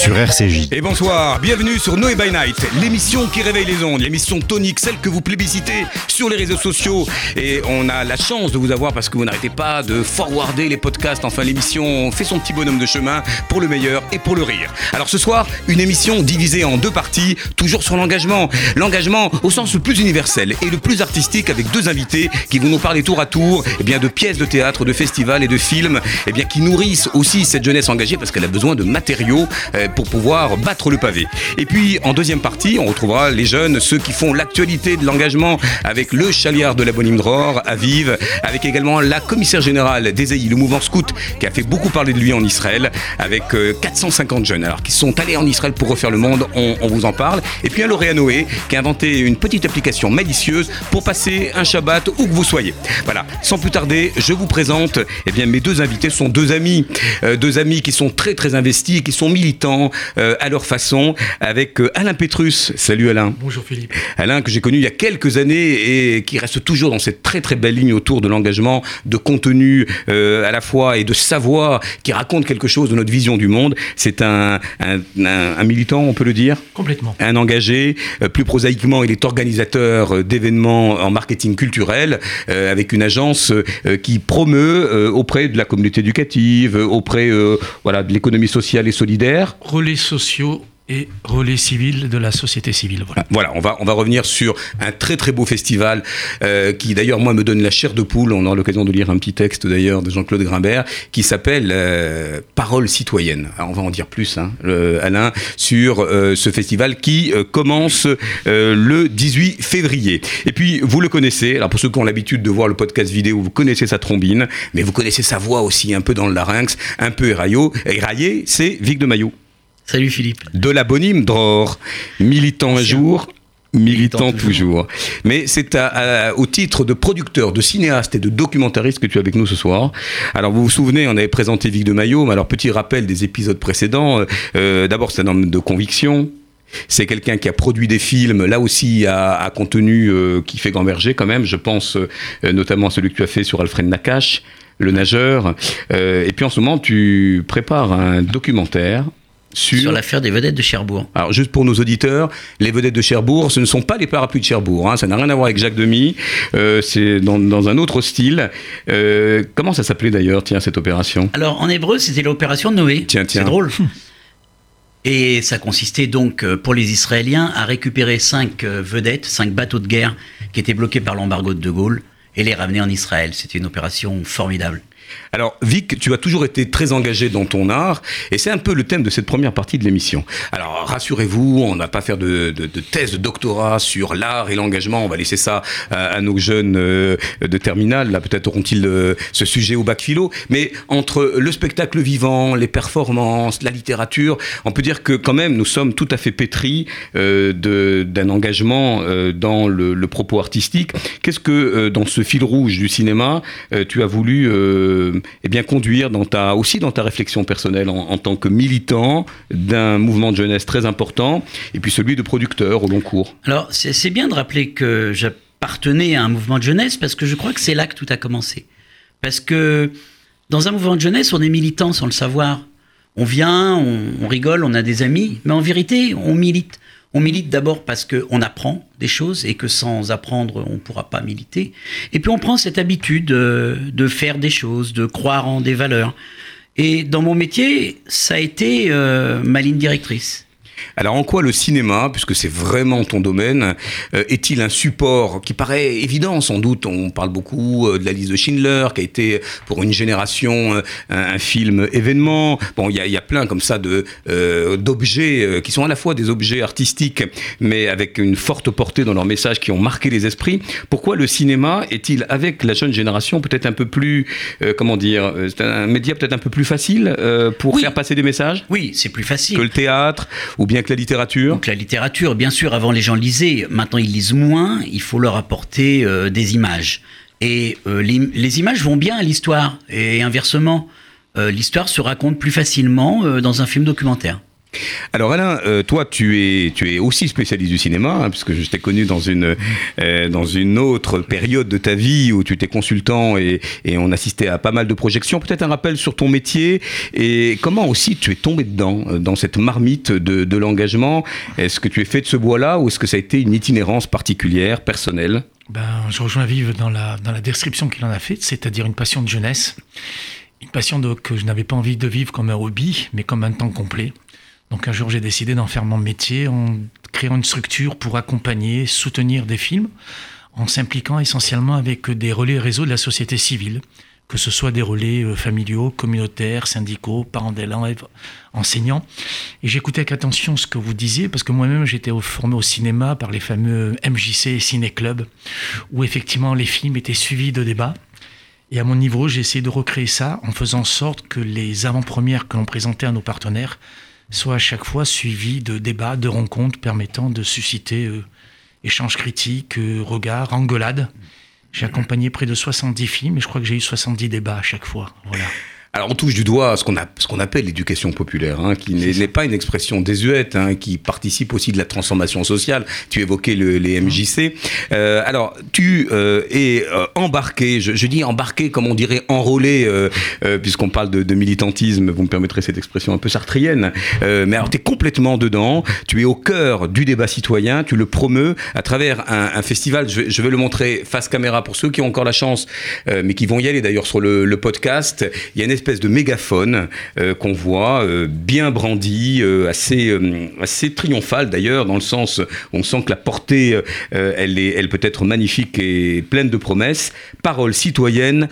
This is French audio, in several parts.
Sur RCJ. Et bonsoir, bienvenue sur Noé by Night, l'émission qui réveille les ondes, l'émission tonique, celle que vous plébiscitez sur les réseaux sociaux. Et on a la chance de vous avoir parce que vous n'arrêtez pas de forwarder les podcasts. Enfin, l'émission fait son petit bonhomme de chemin pour le meilleur et pour le rire. Alors ce soir, une émission divisée en deux parties, toujours sur l'engagement. L'engagement au sens le plus universel et le plus artistique avec deux invités qui vont nous parler tour à tour eh bien, de pièces de théâtre, de festivals et de films eh bien, qui nourrissent aussi cette jeunesse engagée parce qu'elle a besoin de matériaux euh, pour pouvoir battre le pavé. Et puis en deuxième partie, on retrouvera les jeunes, ceux qui font l'actualité de l'engagement avec le chaliard de la Bonne Dror à Vive, avec également la commissaire générale d'Esaïe, le mouvement scout, qui a fait beaucoup parler de lui en Israël, avec euh, 450 jeunes alors, qui sont allés en Israël pour refaire le monde, on, vous en parle. Et puis un lauréat Noé qui a inventé une petite application malicieuse pour passer un Shabbat où que vous soyez. Voilà, sans plus tarder, je vous présente eh bien, mes deux invités, sont deux amis, euh, deux amis qui sont très très investis et qui sont militants euh, à leur façon, avec euh, Alain Pétrus. Salut Alain. Bonjour Philippe. Alain, que j'ai connu il y a quelques années et qui reste toujours dans cette très très belle ligne autour de l'engagement, de contenu euh, à la fois et de savoir, qui raconte quelque chose de notre vision du monde. C'est un, un, un- un militant, on peut le dire? Complètement. un engagé. Euh, plus prosaïquement, il est organisateur euh, d'événements en marketing culturel euh, avec une agence euh, qui promeut euh, auprès de la communauté éducative, auprès euh, voilà, de l'économie sociale et solidaire. Relais sociaux et relais civils de la société civile. Voilà. Voilà, on va, on va revenir sur un très très beau festival euh, qui d'ailleurs moi me donne la chair de poule. On aura l'occasion de lire un petit texte d'ailleurs de Jean-Claude Grimbert qui s'appelle euh, Parole citoyenne. On va en dire plus, hein, Alain, sur euh, ce festival qui commence le 18 février. Et puis vous le connaissez. Alors pour ceux qui ont l'habitude de voir le podcast vidéo, vous connaissez sa trombine, mais vous connaissez sa voix aussi un peu dans le larynx, un peu éraillé c'est Vic de Maillot Salut Philippe. de la Bonime Dror, militant un jour. Militant, Militant toujours. Mais c'est au titre de producteur, de cinéaste et de documentariste que tu es avec nous ce soir. Alors vous vous souvenez, on avait présenté Vic de Maillot, mais alors petit rappel des épisodes précédents. Euh, euh, D'abord, c'est un homme de conviction. C'est quelqu'un qui a produit des films, là aussi à, à contenu euh, qui fait gamberger quand même. Je pense euh, notamment à celui que tu as fait sur Alfred Nakache, le nageur. Euh, et puis en ce moment, tu prépares un documentaire Sur l'affaire des vedettes de Cherbourg. alors, juste pour nos auditeurs, les vedettes de Cherbourg, ce ne sont pas les parapluies de Cherbourg. hein, ça n'a rien à voir avec Jacques Demy. euh, c'est dans, dans un autre style. Euh, comment ça s'appelait d'ailleurs, tiens, cette opération? Alors en hébreu, c'était l'opération Noé. Tiens, tiens. C'est drôle. Et ça consistait donc euh, pour les Israéliens à récupérer cinq vedettes, cinq bateaux de guerre qui étaient bloqués par l'embargo de De Gaulle et les ramener en Israël. C'était une opération formidable. Alors, Vic, tu as toujours été très engagé dans ton art, et c'est un peu le thème de cette première partie de l'émission. Alors, rassurez-vous, on n'a pas faire de, thèse de doctorat sur l'art et l'engagement. On va laisser ça à, nos jeunes euh, de terminale. Là, peut-être auront-ils euh, ce sujet au bac philo. Mais entre le spectacle vivant, les performances, la littérature, on peut dire que quand même, nous sommes tout à fait pétris euh, d'un engagement dans le, propos artistique. Qu'est-ce que, dans ce fil rouge du cinéma, tu as voulu eh bien, conduire dans ta, aussi dans ta réflexion personnelle en, tant que militant d'un mouvement de jeunesse très important, et puis celui de producteur au long cours Alors c'est bien de rappeler que j'appartenais à un mouvement de jeunesse parce que je crois que c'est là que tout a commencé. Parce que dans un mouvement de jeunesse, on est militant sans le savoir. On vient, on rigole, on a des amis, mais en vérité, on milite. On milite d'abord parce qu'on apprend des choses et que sans apprendre, on ne pourra pas militer. Et puis on prend cette habitude euh, de faire des choses, de croire en des valeurs. Et dans mon métier, ça a été euh, ma ligne directrice. Alors en quoi le cinéma, puisque c'est vraiment ton domaine, euh, est-il un support qui paraît évident sans doute? On parle beaucoup euh, de la liste de Schindler, qui a été pour une génération euh, un, un film événement. Bon, il y a, il y a plein comme ça de d'objets qui sont à la fois des objets artistiques, mais avec une forte portée dans leur message, qui ont marqué les esprits. Pourquoi le cinéma est-il avec la jeune génération peut-être un peu plus, comment dire, c'est un média peut-être un peu plus facile pour Oui. faire passer des messages? Oui, c'est plus facile. que le théâtre ou bien que la littérature Donc la littérature, bien sûr, avant les gens lisaient, maintenant ils lisent moins, il faut leur apporter euh, des images. Et euh, les, les images vont bien à l'histoire, et inversement, euh, l'histoire se raconte plus facilement dans un film documentaire. Alors Alain, euh, toi tu es, tu es aussi spécialiste du cinéma, hein, puisque je t'ai connu dans une, euh, dans une autre période de ta vie où tu étais consultant et, on assistait à pas mal de projections. Peut-être un rappel sur ton métier et comment aussi tu es tombé dedans, euh, dans cette marmite de, de l'engagement. Est-ce que tu es fait de ce bois-là ou est-ce que ça a été une itinérance particulière, personnelle? Ben, je rejoins Vive dans la, dans la description qu'il en a faite, c'est-à-dire une passion de jeunesse. Une passion que je n'avais pas envie de vivre comme un hobby, mais comme un temps complet. Donc un jour, j'ai décidé d'en faire mon métier en créant une structure pour accompagner, soutenir des films, en s'impliquant essentiellement avec des relais réseaux de la société civile, que ce soit des relais euh, familiaux, communautaires, syndicaux, parents d'élèves, enseignants. Et j'écoutais avec attention ce que vous disiez, parce que moi-même, j'étais formé au cinéma par les fameux MJC et Ciné Club, où effectivement les films étaient suivis de débats. Et à mon niveau, j'ai essayé de recréer ça en faisant en sorte que les avant-premières que l'on présentait à nos partenaires soient à chaque fois suivies de débats, de rencontres permettant de susciter euh, échanges critiques, euh, regards, engueulades. J'ai accompagné près de 70 films et je crois que j'ai eu 70 débats à chaque fois. Voilà. Alors on touche du doigt ce qu'on a- ce qu'on appelle l'éducation populaire, hein, qui n'est n'est pas une expression désuète, hein, qui participe aussi de la transformation sociale. Tu évoquais le- les MJC. Euh, alors tu euh, es euh, embarqué, je, je dis embarqué comme on dirait enrôlé, euh, euh, puisqu'on parle de, de militantisme, vous me permettrez cette expression un peu sartrienne, euh, mais alors tu es complètement dedans, tu es au cœur du débat citoyen, tu le promeus à travers un, un festival, je vais, je vais le montrer face caméra pour ceux qui ont encore la chance, euh, mais qui vont y aller d'ailleurs sur le, le podcast, il y a une espèce de mégaphone euh, qu'on voit euh, bien brandi, euh, assez, assez triomphal d'ailleurs, dans le sens où on sent que la portée, elle, est, elle peut être magnifique et pleine de promesses. Parole citoyenne,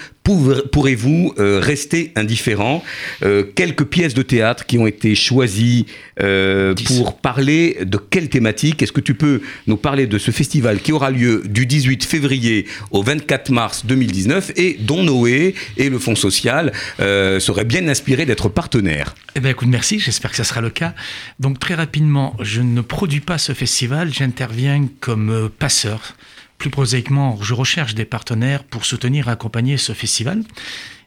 pourrez-vous euh, rester indifférent Euh, Quelques pièces de théâtre qui ont été choisies euh, pour parler de quelle thématique? Est-ce que tu peux nous parler de ce festival qui aura lieu du 18 février au 24 mars 2019 et dont Noé et le Fonds social seraient bien inspirés d'être partenaires? Eh bien, écoute, merci, j'espère que ça sera le cas. Donc, très rapidement, je ne produis pas ce festival, j'interviens comme passeur. Plus prosaïquement, je recherche des partenaires pour soutenir et accompagner ce festival.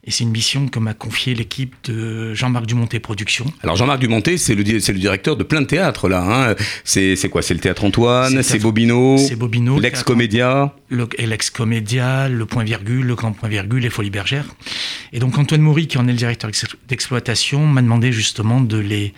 Et c'est une mission que m'a confiée l'équipe de Jean-Marc Dumonté Productions. Alors Jean-Marc Dumonté, c'est le, directeur de plein de théâtres là. Hein. C'est, quoi? C'est le Théâtre Antoine, c'est Bobino, c'est Bobino, le l'ex-comédia. le, et l'ex-comédia, le point virgule, le grand point virgule, les folies bergères. Et donc Antoine Maury, qui en est le directeur ex- d'exploitation, m'a demandé justement de les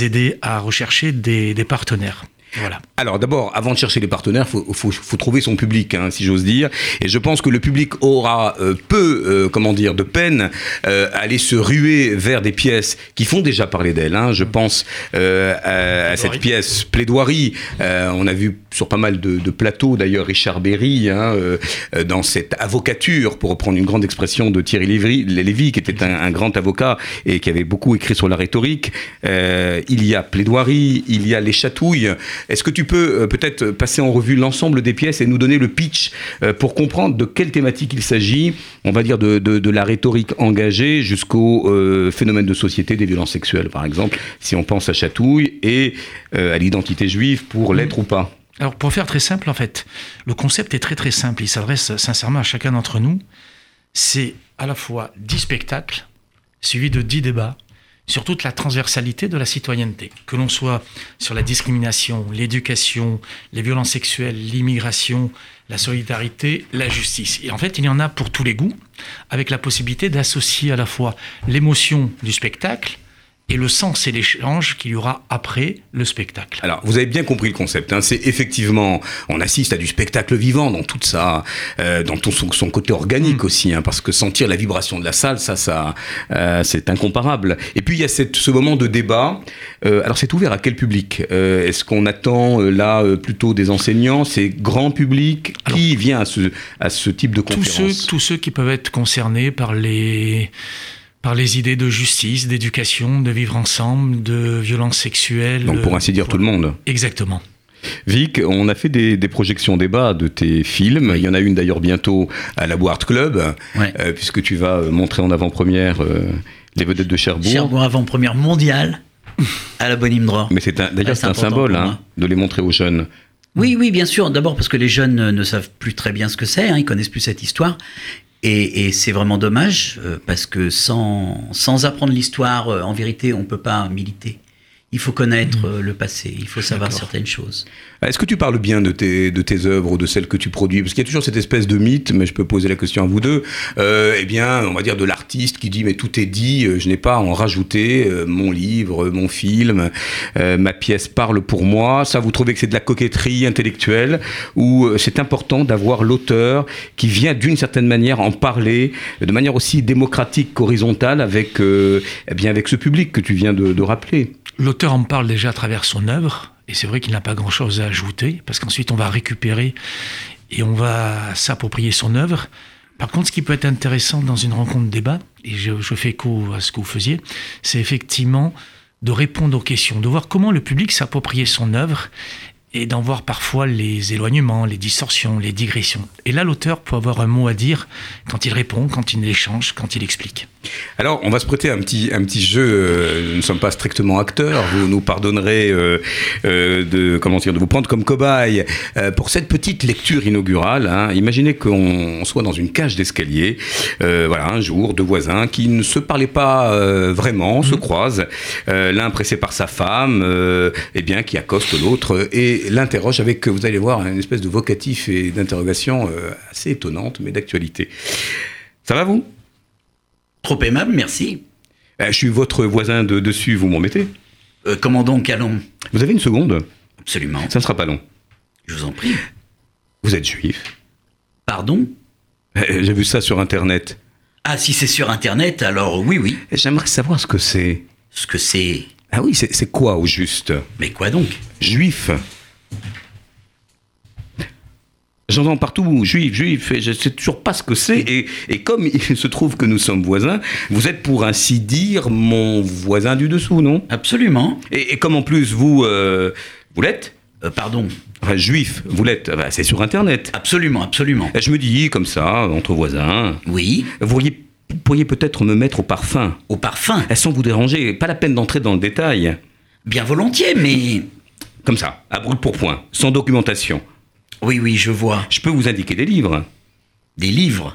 aider à rechercher des, des partenaires. Voilà. Alors d'abord, avant de chercher les partenaires, faut, faut, faut trouver son public, hein, si j'ose dire. Et je pense que le public aura euh, peu, euh, comment dire, de peine euh, à aller se ruer vers des pièces qui font déjà parler d'elles. Hein. Je pense euh, à, à cette pièce Plaidoirie. Euh, on a vu sur pas mal de, plateaux, d'ailleurs, Richard Berry, hein, euh, dans cette avocature, pour reprendre une grande expression de Thierry Lévy, qui était un, grand avocat et qui avait beaucoup écrit sur la rhétorique. Euh, il y a Plaidoirie, il y a Les Chatouilles. Est-ce que tu peux euh, peut-être passer en revue l'ensemble des pièces et nous donner le pitch pour comprendre de quelle thématique il s'agit On va dire de, de- la rhétorique engagée jusqu'au phénomène de société des violences sexuelles, par exemple, si on pense à Chatouille et à l'identité juive pour l'être ou pas. Alors pour faire très simple, en fait, le concept est très très simple. Il s'adresse sincèrement à chacun d'entre nous. C'est à la fois 10 spectacles suivis de 10 débats sur toute la transversalité de la citoyenneté. Que l'on soit sur la discrimination, l'éducation, les violences sexuelles, l'immigration, la solidarité, la justice. Et en fait, il y en a pour tous les goûts, avec la possibilité d'associer à la fois l'émotion du spectacle et le sens et l'échange qu'il y aura après le spectacle. Alors, vous avez bien compris le concept. Hein. C'est effectivement, on assiste à du spectacle vivant dans tout ça, euh, dans tout son, son côté organique aussi, hein, parce que sentir la vibration de la salle, ça, ça, euh, c'est incomparable. Et puis il y a cette, ce moment de débat. Euh, alors, c'est ouvert à quel public Euh, Est-ce qu'on attend euh, là euh, plutôt des enseignants C'est grand public Qui vient à ce, à ce type de tous ceux, conférence? tous ceux qui peuvent être concernés par les, par les idées de justice, d'éducation, de vivre ensemble, de violence sexuelle. Donc, pour ainsi dire, tout le monde. Exactement. Vic, on a fait des, des projections débat de tes films. Il y en a une d'ailleurs bientôt à la Board Club, Ouais. euh, puisque tu vas euh, montrer en avant-première euh, les vedettes de Cherbourg. Cherbourg avant-première mondiale à la Bonne Dror. Mais c'est un- d'ailleurs Ouais, c'est un symbole hein, de les montrer aux jeunes. Oui, oui, bien sûr. D'abord parce que les jeunes ne savent plus très bien ce que c'est, hein, ils connaissent plus cette histoire. Et, c'est vraiment dommage, euh, parce que sans, sans apprendre l'histoire, euh, en vérité, on ne peut pas militer. Il faut connaître euh, le passé, il faut savoir certaines choses. Est-ce que tu parles bien de tes, de tes œuvres ou de celles que tu produis? Parce qu'il y a toujours cette espèce de mythe, mais je peux poser la question à vous deux. Euh, eh bien, on va dire de l'artiste qui dit mais tout est dit, euh, je n'ai pas à en rajouter. euh, mon livre, mon film, euh, ma pièce parle pour moi. Ça, vous trouvez que c'est de la coquetterie intellectuelle ou c'est important d'avoir l'auteur qui vient d'une certaine manière en parler de manière aussi démocratique qu'horizontale avec, eh bien, avec ce public que tu viens de, de rappeler? L'auteur en parle déjà à travers son œuvre, et c'est vrai qu'il n'a pas grand-chose à ajouter, parce qu'ensuite on va récupérer et on va s'approprier son œuvre. Par contre, ce qui peut être intéressant dans une rencontre débat, et je, fais écho à ce que vous faisiez, c'est effectivement de répondre aux questions, de voir comment le public s'appropriait son œuvre et d'en voir parfois les éloignements, les distorsions, les digressions. Et là, l'auteur peut avoir un mot à dire quand il répond, quand il échange, quand il explique. Alors, on va se prêter un petit, un petit jeu. euh, Nous ne sommes pas strictement acteurs. Vous nous pardonnerez euh, euh, de, comment dire, de vous prendre comme cobaye euh, pour cette petite lecture inaugurale. hein. Imaginez qu'on soit dans une cage d'escalier. Voilà, un jour, deux voisins qui ne se parlaient pas vraiment se croisent. Euh, L'un pressé par sa femme, eh bien, qui accoste l'autre et l'interroge avec, vous allez voir, une espèce de vocatif et d'interrogation assez étonnante, mais d'actualité. Ça va vous? Trop aimable, merci. Euh, Je suis votre voisin de dessus, vous m'en mettez Euh, comment donc allons Vous avez une seconde Absolument. Ça ne sera pas long. Je vous en prie. Vous êtes juif Pardon? Euh, J'ai vu ça sur Internet. Ah, si c'est sur Internet, alors oui, oui. J'aimerais savoir ce que c'est. Ce que c'est. Ah oui, c'est c'est quoi au juste? Mais quoi donc? Juif. J'entends partout juif, juif, et je sais toujours pas ce que c'est. Et, et comme il se trouve que nous sommes voisins, vous êtes pour ainsi dire mon voisin du dessous, non? Absolument. et, et comme en plus vous, euh, vous l'êtes Euh, pardon. Enfin, juif, vous l'êtes, c'est sur Internet. Absolument, absolument. Et Je me dis, comme ça, entre voisins, Oui. vous pourriez, pourriez peut-être me mettre au parfum. Au parfum. Elles sans vous déranger, pas la peine d'entrer dans le détail. Bien volontiers, mais. Comme ça, à brûle pour point, sans documentation. Oui, oui, je vois. Je peux vous indiquer des livres Des livres.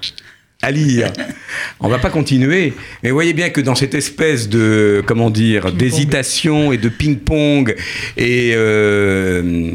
à lire. On va pas continuer, mais vous voyez bien que dans cette espèce de, comment dire, d'hésitation et de ping-pong et euh,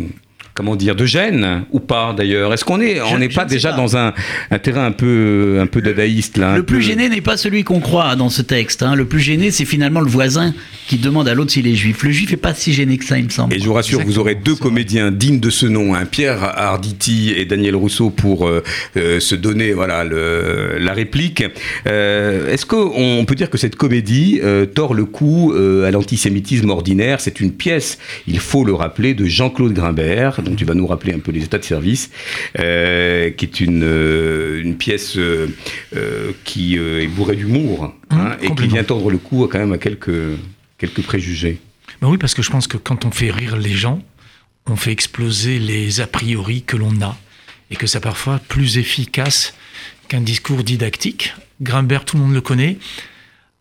comment dire, de gêne ou pas d'ailleurs? Est-ce qu'on est, on n'est pas déjà pas. dans un, un terrain un peu, un peu dadaïste là Le plus peu- gêné n'est pas celui qu'on croit dans ce texte. hein. Le plus gêné, c'est finalement le voisin qui demande à l'autre s'il est juif. Le juif est pas si gêné que ça, il me semble. Et je vous rassure, vous aurez deux comédiens dignes de ce nom, hein, Pierre Arditi et Daniel Rousseau, pour euh, euh, se donner voilà le, la réplique. Euh, Est-ce qu'on peut dire que cette comédie tord le cou euh, à l'antisémitisme ordinaire? C'est une pièce, il faut le rappeler, de Jean-Claude Grimbert, dont tu vas nous rappeler un peu les états de service, euh, qui est une, euh, une pièce euh, qui est bourrée d'humour hein, Mmh, et qui vient tordre le cou quand même à quelques, quelques préjugés. Ben oui, parce que je pense que quand on fait rire les gens, on fait exploser les a priori que l'on a, et que c'est parfois plus efficace qu'un discours didactique. Grimbert, tout le monde le connaît.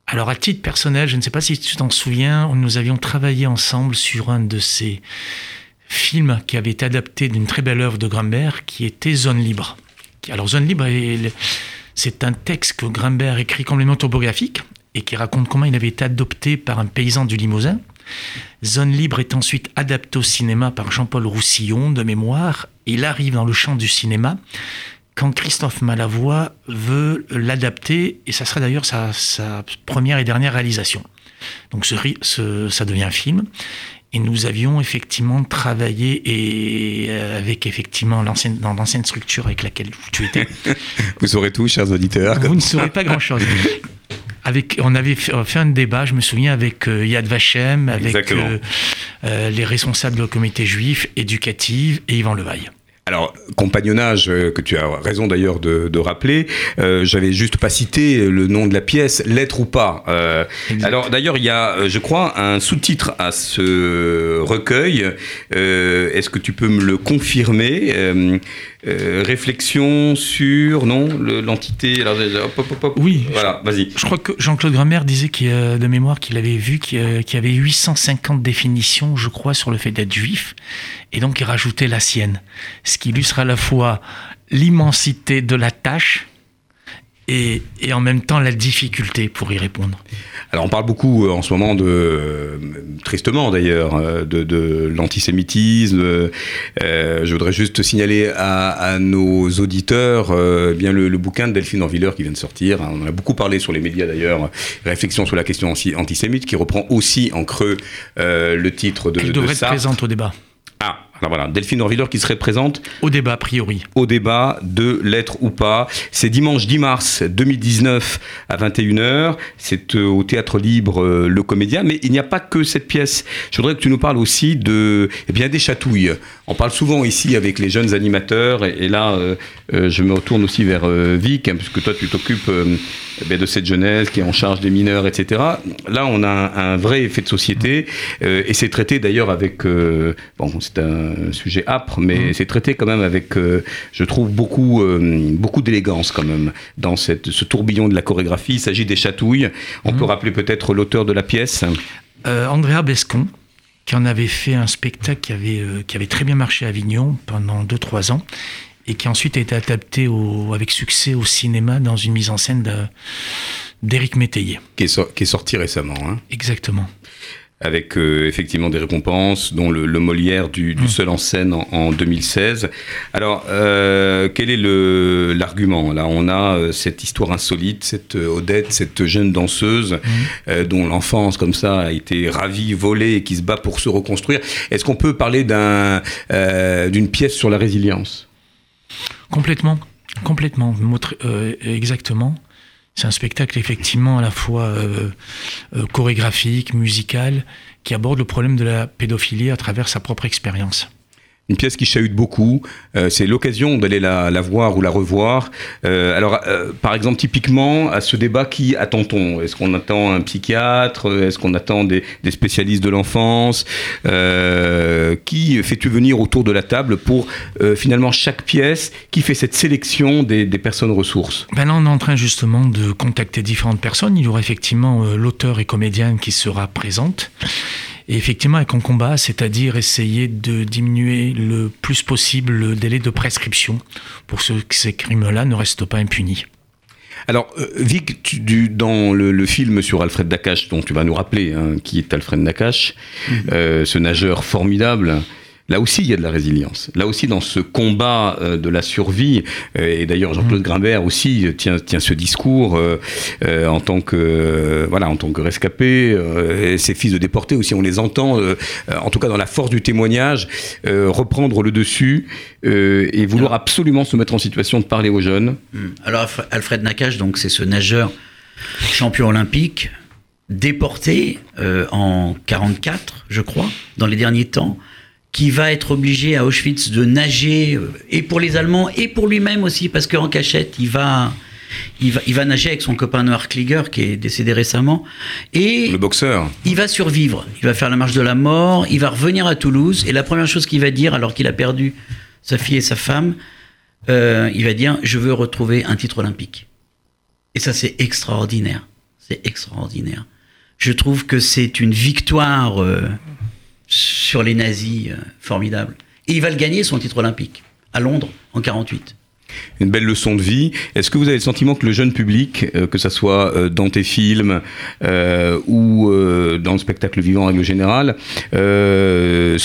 Alors, à titre personnel, je ne sais pas si tu t'en souviens, nous avions travaillé ensemble sur un de ces films qui avait été adapté d'une très belle œuvre de Grimbert, qui était Zone Libre. Alors, Zone Libre, est- c'est un texte que Grimbert écrit complètement autobiographique et qui raconte comment il avait été adopté par un paysan du Limousin. Zone Libre est ensuite adapté au cinéma par Jean-Paul Roussillon, de mémoire. Il arrive dans le champ du cinéma quand Christophe Malavoie veut l'adapter, et ça sera d'ailleurs sa, première et dernière réalisation. Donc ça devient un film. Et nous avions effectivement travaillé et euh, avec effectivement l'ancienne, dans l'ancienne structure avec laquelle tu étais. Vous saurez tout, chers auditeurs. Vous ne saurez pas grand-chose. Avec, on avait fait, fait un débat, je me souviens, avec euh, Yad Vashem, avec euh, euh, les responsables du comité juif, éducative et Yvan Levaille. Alors, compagnonnage, euh, que tu as raison d'ailleurs de, de rappeler, euh, j'avais juste pas cité le nom de la pièce, Lettre ou pas. Euh, alors d'ailleurs, il y a, je crois, un sous-titre à ce recueil. Euh, Est-ce que tu peux me le confirmer Euh, euh, Réflexion sur, non, le- l'entité... hop, hop, hop. Oui. Voilà, vas-y. Je crois que Jean-Claude Grammaire disait a- de mémoire qu'il avait vu qu'il y a- qu'il y avait 850 définitions, je crois, sur le fait d'être juif, et donc il rajoutait la sienne, ce qui illustre à la fois l'immensité de la tâche et, et en même temps la difficulté pour y répondre. Alors on parle beaucoup euh, en ce moment de, euh, tristement d'ailleurs, euh, de, de l'antisémitisme. Je voudrais juste signaler à, à nos auditeurs bien le, le bouquin de Delphine Orviller qui vient de sortir. On en a beaucoup parlé sur les médias d'ailleurs. Réflexion sur la question anti- antisémite qui reprend aussi en creux le titre de, Elle de devrait être Sartre. présente au débat. Alors voilà, Delphine Orviller qui serait présente Au débat, a priori. au débat de l'être ou pas. C'est dimanche 10 mars 2019 à 21h. C'est euh, au Théâtre Libre euh, Le Comédien. Mais il n'y a pas que cette pièce. Je voudrais que tu nous parles aussi de, eh bien, des chatouilles. On parle souvent ici avec les jeunes animateurs. Et, et là, euh, je me retourne aussi vers euh, Vic, hein, puisque toi, tu t'occupes euh, eh bien, de cette jeunesse qui est en charge des mineurs, etc. Là, on a un, un vrai effet de société. euh, et c'est traité d'ailleurs avec... euh, bon, c'est un sujet âpre, mais c'est traité quand même avec, euh, je trouve, beaucoup, euh, beaucoup d'élégance quand même dans cette, ce tourbillon de la chorégraphie. Il s'agit des chatouilles. On peut rappeler peut-être l'auteur de la pièce. Euh, Andrea Bescon, qui en avait fait un spectacle qui avait, euh, qui avait très bien marché à Avignon pendant 2-3 ans, et qui ensuite a été adapté au- avec succès au cinéma dans une mise en scène d'Éric Métayer. Qui est, so- qui est sorti récemment, hein, Exactement. avec euh, effectivement des récompenses, dont le, le Molière du, du seul en scène en, en 2016. Alors, euh, quel est l'argument Là, on a euh, cette histoire insolite, cette euh, Odette, cette jeune danseuse euh, dont l'enfance, comme ça, a été ravie, volée et qui se bat pour se reconstruire. Est-ce qu'on peut parler euh, d'une pièce sur la résilience? Complètement, complètement, euh, exactement. C'est un spectacle effectivement à la fois euh, euh, chorégraphique, musical, qui aborde le problème de la pédophilie à travers sa propre expérience. Une pièce qui chahute beaucoup. Euh, c'est l'occasion d'aller la, voir ou la revoir. Euh, alors, euh, par exemple, typiquement, à ce débat, qui attend-on? Est-ce qu'on attend un psychiatre? Est-ce qu'on attend des, spécialistes de l'enfance? Qui fais-tu venir autour de la table pour finalement chaque pièce Qui fait cette sélection des, personnes ressources? Ben là, on est en train justement de contacter différentes personnes. Il y aura effectivement l'auteur et comédienne qui sera présente. Et effectivement, avec un combat, c'est-à-dire essayer de diminuer le plus possible le délai de prescription pour que ces crimes-là ne restent pas impunis. Alors, euh, Vic, tu- du- dans le, le film sur Alfred Nakache, dont tu vas nous rappeler hein, qui est Alfred Nakache, euh, ce nageur formidable, là aussi il y a de la résilience. Là aussi, dans ce combat euh, de la survie, euh, et d'ailleurs Jean-Claude Grimbert aussi tient, tient ce discours euh, euh, en tant que euh, voilà, en tant que rescapé, euh, et ses fils de déportés aussi, on les entend, euh, euh, en tout cas dans la force du témoignage, euh, reprendre le dessus euh, et vouloir absolument se mettre en situation de parler aux jeunes. Hmm. Alors Alfred- Nakache, donc c'est ce nageur champion olympique déporté euh, en 44, je crois, dans les derniers temps, qui va être obligé à Auschwitz de nager euh, et pour les Allemands et pour lui-même aussi parce qu'en cachette il va il va, il va nager avec son copain Noir Klieger qui est décédé récemment et Le boxeur. il va survivre. Il va faire la marche de la mort. Il va revenir à Toulouse. Et la première chose qu'il va dire, alors qu'il a perdu sa fille et sa femme, euh, il va dire Je veux retrouver un titre olympique. Et ça, c'est extraordinaire. C'est extraordinaire. Je trouve que c'est une victoire euh, sur les nazis euh, formidable. Et il va le gagner, son titre olympique, à Londres, en 48. Une belle leçon de vie. Est-ce que vous avez le sentiment que le jeune public, euh, que ça soit euh, dans tes films euh, ou dans le spectacle vivant en règle générale, euh,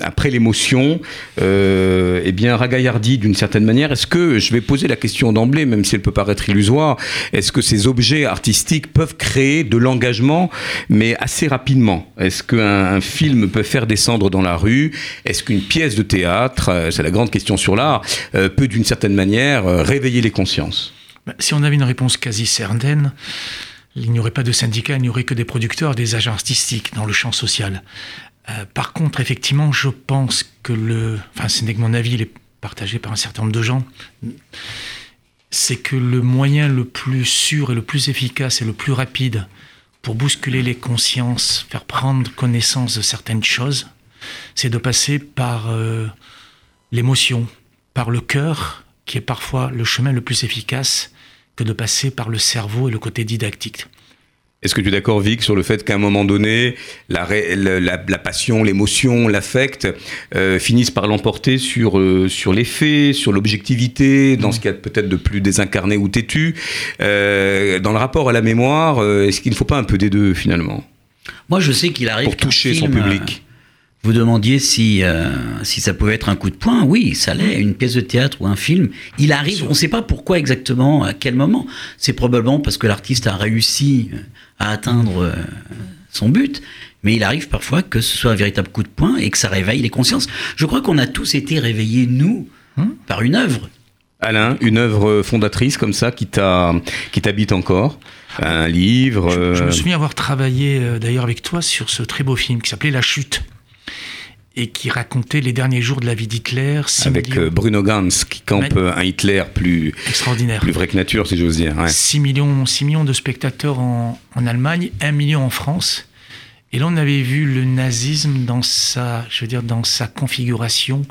après l'émotion, eh bien ragaillardi d'une certaine manière? Est-ce que, je vais poser la question d'emblée, même si elle peut paraître illusoire, est-ce que ces objets artistiques peuvent créer de l'engagement, mais assez rapidement? Est-ce qu'un un film peut faire descendre dans la rue? Est-ce qu'une pièce de théâtre, c'est la grande question sur l'art, peut d'une certaine manière euh, réveiller les consciences Ben, Si on avait une réponse quasi certaine, il n'y aurait pas de syndicats, il n'y aurait que des producteurs, des agents artistiques dans le champ social. Euh, par contre, effectivement, je pense que le... Enfin, ce n'est que mon avis, il est partagé par un certain nombre de gens. C'est que le moyen le plus sûr et le plus efficace et le plus rapide pour bousculer les consciences, faire prendre connaissance de certaines choses, c'est de passer par euh, l'émotion, par le cœur, qui est parfois le chemin le plus efficace que de passer par le cerveau et le côté didactique. Est-ce que tu es d'accord, Vic, sur le fait qu'à un moment donné, la, ré- la, la- la passion, l'émotion, l'affect euh, finissent par l'emporter sur, euh, sur les faits, sur l'objectivité, dans ce qu'il y a peut-être de plus désincarné ou têtu Euh, Dans le rapport à la mémoire, euh, est-ce qu'il ne faut pas un peu des deux, finalement, Moi, je sais qu'il arrive pour toucher son public euh, Vous demandiez si, euh, si ça pouvait être un coup de poing. Oui, ça l'est. Une pièce de théâtre ou un film. Il arrive, on ne sait pas pourquoi exactement, à quel moment. C'est probablement parce que l'artiste a réussi euh, à atteindre euh, son but. Mais il arrive parfois que ce soit un véritable coup de poing et que ça réveille les consciences. Je crois qu'on a tous été réveillés, nous, par une œuvre. Alain, une œuvre fondatrice comme ça qui t'a qui t'habite encore Un livre Je, je me souviens avoir travaillé d'ailleurs avec toi sur ce très beau film qui s'appelait La Chute et qui racontait les derniers jours de la vie d'Hitler. avec millions- euh, Bruno Gans qui campe euh, un Hitler plus, extraordinaire. plus vrai que nature, si j'ose dire. ouais. 6 millions, 6 millions de spectateurs en, en Allemagne, 1 million en France. Et là, on avait vu le nazisme dans sa, je veux dire, dans sa configuration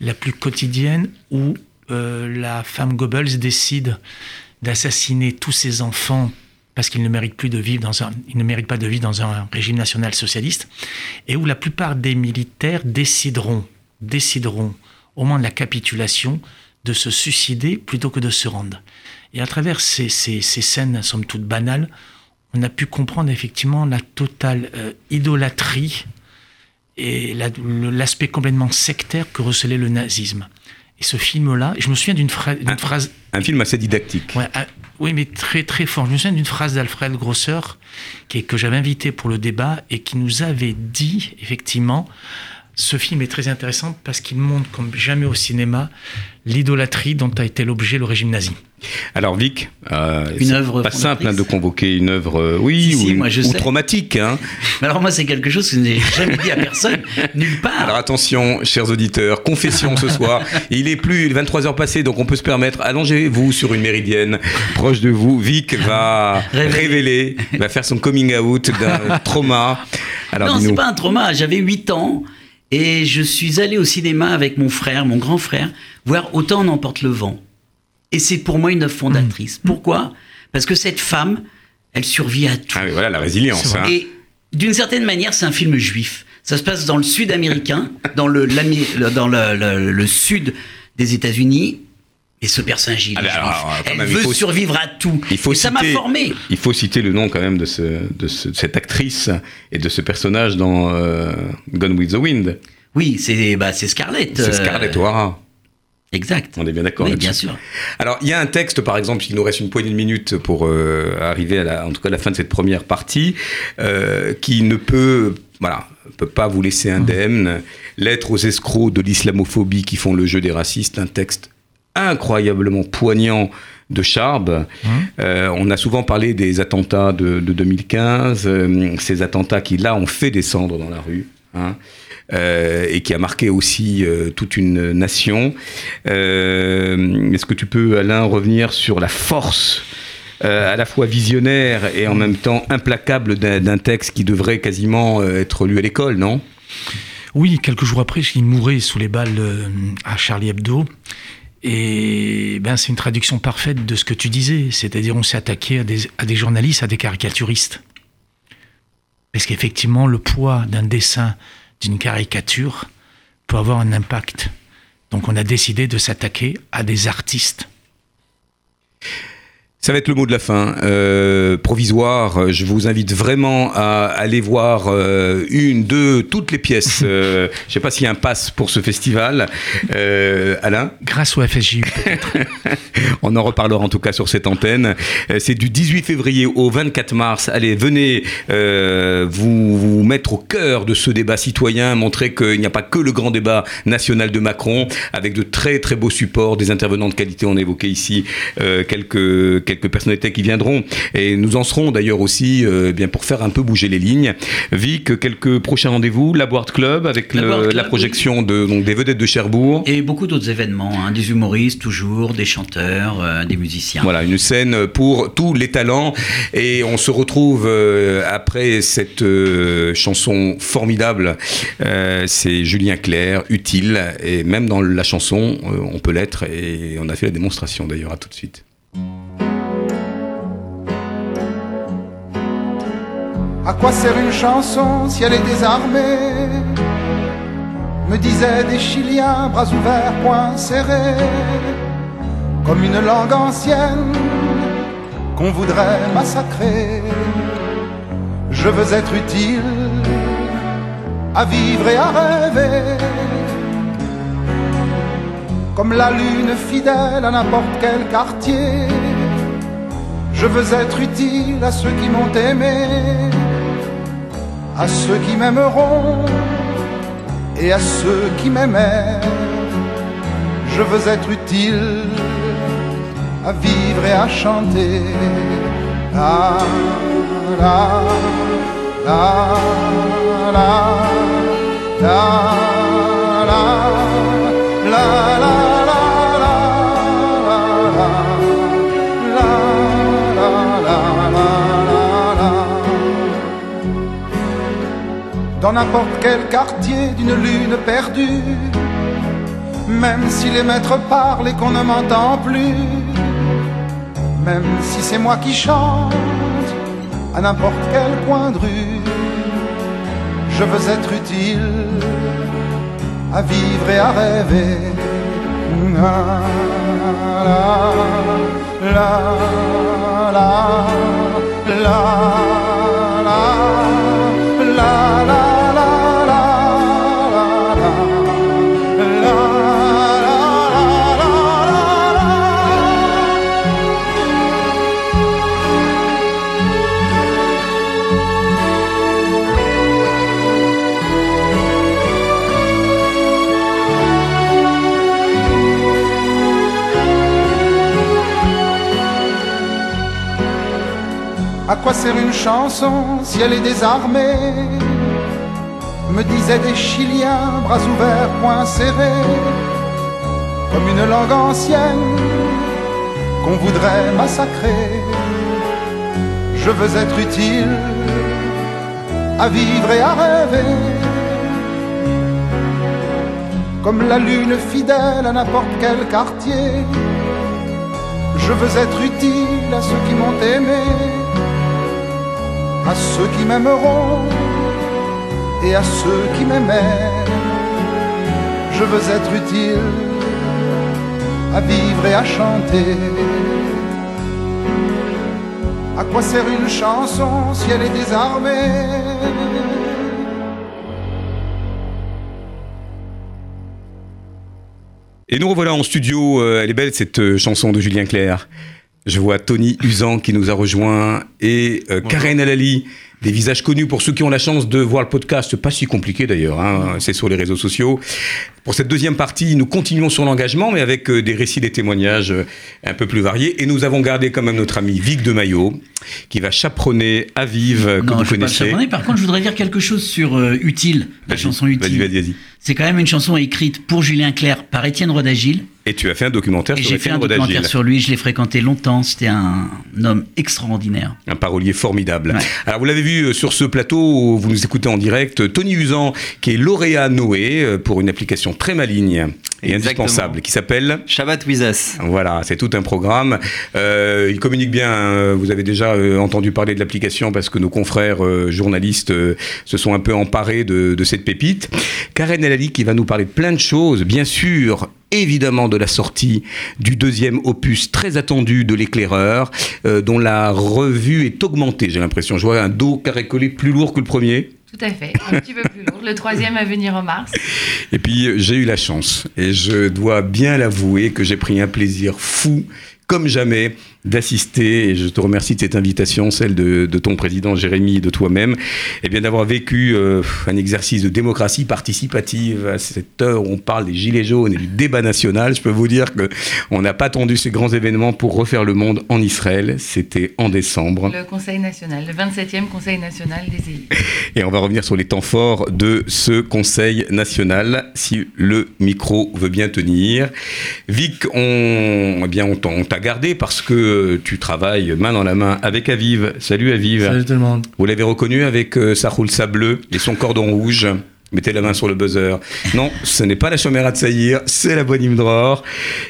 la plus quotidienne, où euh, la femme Goebbels décide d'assassiner tous ses enfants parce qu'ils ne méritent plus de vivre dans un, ils ne méritent pas de vivre dans un régime national socialiste, et où la plupart des militaires décideront, décideront au moment de la capitulation de se suicider plutôt que de se rendre. Et à travers ces, ces, scènes, somme toute banales, on a pu comprendre effectivement la totale euh, idolâtrie et l'aspect complètement sectaire que recelait le nazisme. Et ce film-là, je me souviens d'une phra- d'une phrase Un film assez didactique. Ouais, oui, mais très très fort. Je me souviens d'une phrase d'Alfred Grosser qui est- que j'avais invité pour le débat et qui nous avait dit effectivement ce film est très intéressant parce qu'il montre comme jamais au cinéma l'idolâtrie dont a été l'objet le régime nazi. Alors Vic, euh, Une c'est œuvre pas simple hein, de convoquer une œuvre, euh, oui, Si, ou, si, une- moi, je ou sais. traumatique. Hein. Mais alors moi, c'est quelque chose que je n'ai jamais dit à personne, nulle part. Alors attention, chers auditeurs, confession ce soir. Il est plus 23 heures passées, donc on peut se permettre. Allongez-vous sur une méridienne proche de vous. Vic va Révéler. va faire son coming out d'un trauma. Alors non, c'est pas un trauma. J'avais 8 ans et je suis allé au cinéma avec mon frère, mon grand frère, voir Autant en emporte le vent. Et c'est pour moi une œuvre fondatrice. Pourquoi? Parce que cette femme, elle survit à tout. Ah oui, voilà la résilience. hein. Et d'une certaine manière, c'est un film juif. Ça se passe dans le sud américain, dans le, dans le, le- le sud des États-Unis. Et ce personnage, il Ah ben alors, Elle même, il veut faut- survivre à tout. Il faut et ça m'a formé. Il faut citer le nom quand même de, ce, de, ce- de cette actrice et de ce personnage dans euh, Gone with the Wind. Oui, c'est bah, Scarlett. C'est euh, Scarlett O'Hara. Exact. On est bien d'accord Oui, bien sûr. Alors, il y a un texte, par exemple, il nous reste une poignée de minutes pour euh, arriver à la, en tout cas, à la fin de cette première partie, euh, qui ne peut, voilà, peut pas vous laisser indemne. Lettre aux escrocs de l'islamophobie qui font le jeu des racistes, un texte incroyablement poignant de Charb. Euh, on a souvent parlé des attentats de, de 2015, euh, ces attentats qui, là, ont fait descendre dans la rue. hein, et qui a marqué aussi euh, toute une nation. Euh, Est-ce que tu peux, Alain, revenir sur la force euh, à la fois visionnaire et en même temps implacable d'un texte qui devrait quasiment euh, être lu à l'école, non? Oui, quelques jours après, il mourait sous les balles euh, à Charlie Hebdo. Et ben, c'est une traduction parfaite de ce que tu disais, c'est-à-dire on s'est attaqué à des, à des journalistes, à des caricaturistes. Parce qu'effectivement, le poids d'un dessin, d'une caricature, peut avoir un impact. Donc on a décidé de s'attaquer à des artistes. Ça va être le mot de la fin. Euh, provisoire, je vous invite vraiment à aller voir euh, une, deux, toutes les pièces. Euh, je ne sais pas s'il y a un pass pour ce festival. Euh, Alain Grâce au FSJU. On en reparlera en tout cas sur cette antenne. Euh, C'est du 18 février au 24 mars. Allez, venez euh, vous, vous mettre au cœur de ce débat citoyen, montrer qu'il n'y a pas que le grand débat national de Macron, avec de très très beaux supports, des intervenants de qualité. On a évoqué ici euh, quelques, quelques personnalités qui viendront. Et nous en serons d'ailleurs aussi euh, bien pour faire un peu bouger les lignes. Vic, quelques prochains rendez-vous. La Board Club avec La le- Board Club, la projection de, donc, des vedettes de Cherbourg. Et beaucoup d'autres événements, hein, des humoristes toujours, des chanteurs, euh, des musiciens. Voilà, une scène pour tous les talents. Et on se retrouve euh, après cette chanson formidable. C'est Julien Clerc, utile. Et même dans la chanson, on peut l'être. Et on a fait la démonstration d'ailleurs. À tout de suite. À quoi sert une chanson si elle est désarmée? Me disaient des Chiliens, bras ouverts, poings serrés, comme une langue ancienne qu'on voudrait massacrer. Je veux être utile à vivre et à rêver, comme la lune fidèle à n'importe quel quartier. Je veux être utile à ceux qui m'ont aimé, à ceux qui m'aimeront et à ceux qui m'aimaient. Je veux être utile à vivre et à chanter. Dans n'importe quel quartier d'une lune perdue, même si les maîtres parlent et qu'on ne m'entend plus, même si c'est moi qui chante à n'importe quel coin de rue, je veux être utile à vivre et à rêver. Quoi sert une chanson si elle est désarmée? Me disaient des Chiliens, bras ouverts, poings serrés, comme une langue ancienne qu'on voudrait massacrer. Je veux être utile à vivre et à rêver, comme la lune fidèle à n'importe quel quartier. Je veux être utile à ceux qui m'ont aimé à ceux qui m'aimeront et à ceux qui m'aimaient. Je veux être utile à vivre et à chanter. À quoi sert une chanson si elle est désarmée? Et nous revoilà en studio. euh, elle est belle cette euh, chanson de Julien Clerc. Je vois Tony Usan qui nous a rejoint et euh, Karen Alali, des visages connus pour ceux qui ont la chance de voir le podcast, pas si compliqué d'ailleurs, hein, c'est sur les réseaux sociaux. Pour cette deuxième partie, nous continuons sur l'engagement, mais avec euh, des récits, des témoignages euh, un peu plus variés. Et nous avons gardé quand même notre ami Vic de Maillot, qui va chaperonner Aviv, euh, que Non, vous je vais pas connaissez. chaperonner. Par contre, je voudrais dire quelque chose sur Utile, la Vas-y, chanson Vas-y, Utile. vas-y, vas-y. C'est quand même une chanson écrite pour Julien Clerc par Étienne Rodagil. Et tu as fait un documentaire Et sur j'ai fait un documentaire sur lui. Je l'ai fréquenté longtemps. C'était un homme extraordinaire. Un parolier formidable. Ouais. Alors vous l'avez vu euh, sur ce plateau, vous nous écoutez en direct, Tony Usan, qui est lauréat Noé euh, pour une application très maligne et Exactement. indispensable, qui s'appelle... Shabbat with us. Voilà, c'est tout un programme. Euh, il communique bien. hein. Vous avez déjà euh, entendu parler de l'application parce que nos confrères euh, journalistes euh, se sont un peu emparés de, de cette pépite. Karen Elali qui va nous parler de plein de choses, bien sûr. Évidemment de la sortie du deuxième opus très attendu de l'éclaireur, euh, dont la revue est augmentée, j'ai l'impression. Je vois un dos carré collé plus lourd que le premier. Tout à fait, un petit peu plus lourd. Le troisième à venir en mars. Et puis euh, j'ai eu la chance, et je dois bien l'avouer, que j'ai pris un plaisir fou, comme jamais, d'assister, et je te remercie de cette invitation, celle de, de ton président Jérémy et de toi-même, et bien d'avoir vécu euh, un exercice de démocratie participative à cette heure où on parle des gilets jaunes et du débat national. Je peux vous dire que on n'a pas attendu ces grands événements pour refaire le monde en Israël. C'était en décembre. Le Conseil national, le 27e Conseil national des élus. Et on va revenir sur les temps forts de ce Conseil national, si le micro veut bien tenir. Vic, on, eh bien, on t'a gardé parce que tu travailles main dans la main avec Aviv. Salut Aviv. Salut tout le monde. Vous l'avez reconnu avec euh, sa roule sableux et son cordon rouge. Mettez la main sur le buzzer. Non, ce n'est pas la chaumière de Saïr, c'est la Bonne Dror.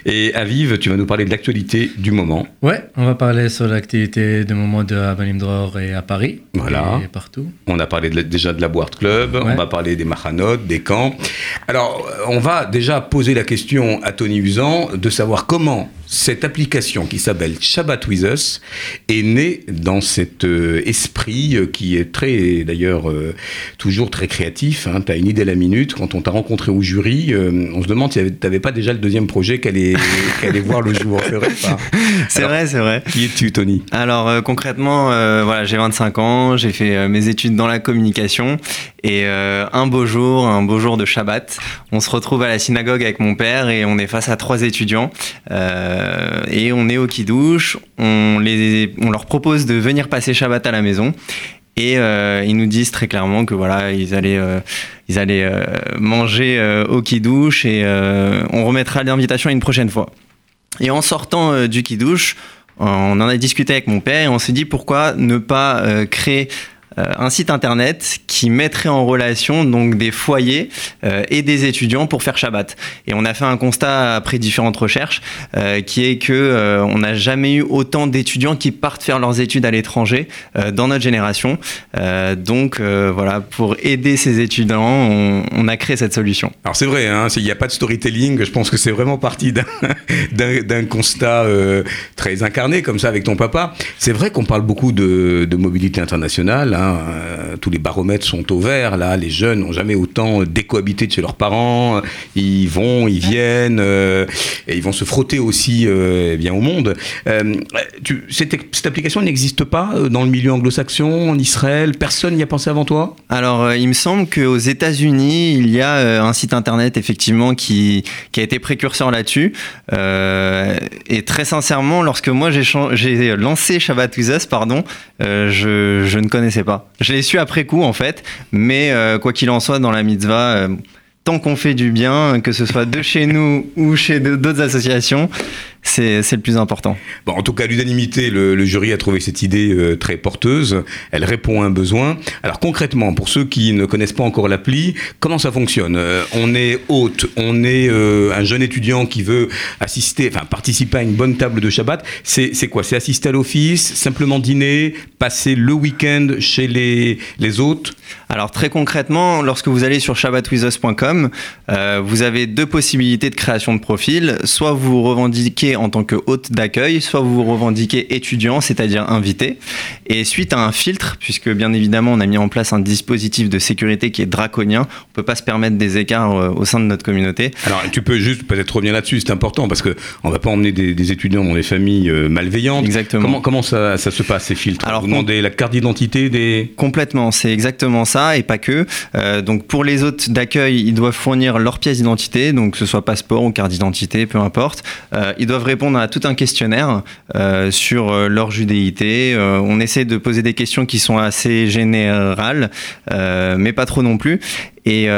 Et Aviv, tu vas nous parler de l'actualité du moment. Ouais, on va parler sur l'activité du moment de Bonne Dror et à Paris. Voilà. Et partout. On a parlé de- déjà de la Board Club, on va parler des Machanot, des camps. Alors, on va déjà poser la question à Tony Usan de savoir comment cette application qui s'appelle Shabbat With Us est née dans cet euh, esprit euh, qui est très, d'ailleurs, euh, toujours très créatif. tu as une idée à la minute. Quand on t'a rencontré au jury, on se demande si tu n'avais pas déjà le deuxième projet qui allait, voir le jour. C'est vrai, c'est vrai. Qui es-tu, Tony? Alors euh, concrètement, euh, voilà, j'ai 25 ans, j'ai fait euh, mes études dans la communication et un beau jour, un beau jour de Shabbat, on se retrouve à la synagogue avec mon père et on est face à trois étudiants et on est au kidouche, on les, on leur propose de venir passer Shabbat à la maison. Et euh, ils nous disent très clairement que voilà, ils allaient, euh, ils allaient euh, manger au kidouche et on remettra l'invitation une prochaine fois. Et en sortant euh, du kidouche, on en a discuté avec mon père et on s'est dit pourquoi ne pas euh, créer un site internet qui mettrait en relation donc des foyers euh, et des étudiants pour faire Shabbat. Et on a fait un constat après différentes recherches euh, qui est que euh, on n'a jamais eu autant d'étudiants qui partent faire leurs études à l'étranger euh, dans notre génération. Euh, donc euh, voilà, pour aider ces étudiants, on, a créé cette solution. Alors c'est vrai, hein, il n'y a pas de storytelling, je pense que c'est vraiment parti d'un- constat euh, très incarné comme ça avec ton papa. C'est vrai qu'on parle beaucoup de, de mobilité internationale, hein, euh, tous les baromètres sont au vert, là, les jeunes n'ont jamais autant décohabité de chez leurs parents, vont, ils viennent, euh, et ils vont se frotter aussi euh, eh bien, au monde. Euh, cette, application n'existe pas dans le milieu anglo-saxon, en Israël, personne n'y a pensé avant toi? Alors, il me semble qu'aux États-Unis, il y a un site internet effectivement qui, a été précurseur là-dessus. Et très sincèrement, lorsque moi j'ai lancé Shabbat With Us, pardon, je, ne connaissais pas. Je l'ai su après coup en fait, mais quoi qu'il en soit, dans la mitzvah. Tant qu'on fait du bien, que ce soit de chez nous ou chez d'autres associations, c'est le plus important. Bon, en tout cas, l'unanimité, le, le jury a trouvé cette idée euh, très porteuse. Elle répond à un besoin. Alors concrètement, pour ceux qui ne connaissent pas encore l'appli, comment ça fonctionne? Euh, On est hôte, on est euh, un jeune étudiant qui veut assister, enfin participer à une bonne table de Shabbat. C'est quoi? C'est assister à l'office, simplement dîner, passer le week-end chez les, les hôtes? Alors très concrètement, lorsque vous allez sur shabbatwithus.com, vous avez deux possibilités de création de profil. Soit vous vous revendiquez en tant que hôte d'accueil, soit vous vous revendiquez étudiant, c'est-à-dire invité. Et suite à un filtre, puisque bien évidemment on a mis en place un dispositif de sécurité qui est draconien, on peut pas se permettre des écarts euh, au sein de notre communauté. Alors, tu peux juste peut-être revenir là-dessus, c'est important parce que on va pas emmener des, des étudiants dans des familles euh, malveillantes. Exactement. Comment, comment ça, ça se passe ces filtres? Alors, Vous demandez la carte d'identité des. Complètement, c'est exactement ça et pas que. Euh, donc pour les hôtes d'accueil, ils doivent fournir leur pièce d'identité, donc que ce soit passeport ou carte d'identité, peu importe. Euh, ils doivent répondre à tout un questionnaire euh, sur euh, leur judéité. Euh, on essaie de poser des questions qui sont assez générales, mais pas trop non plus. Et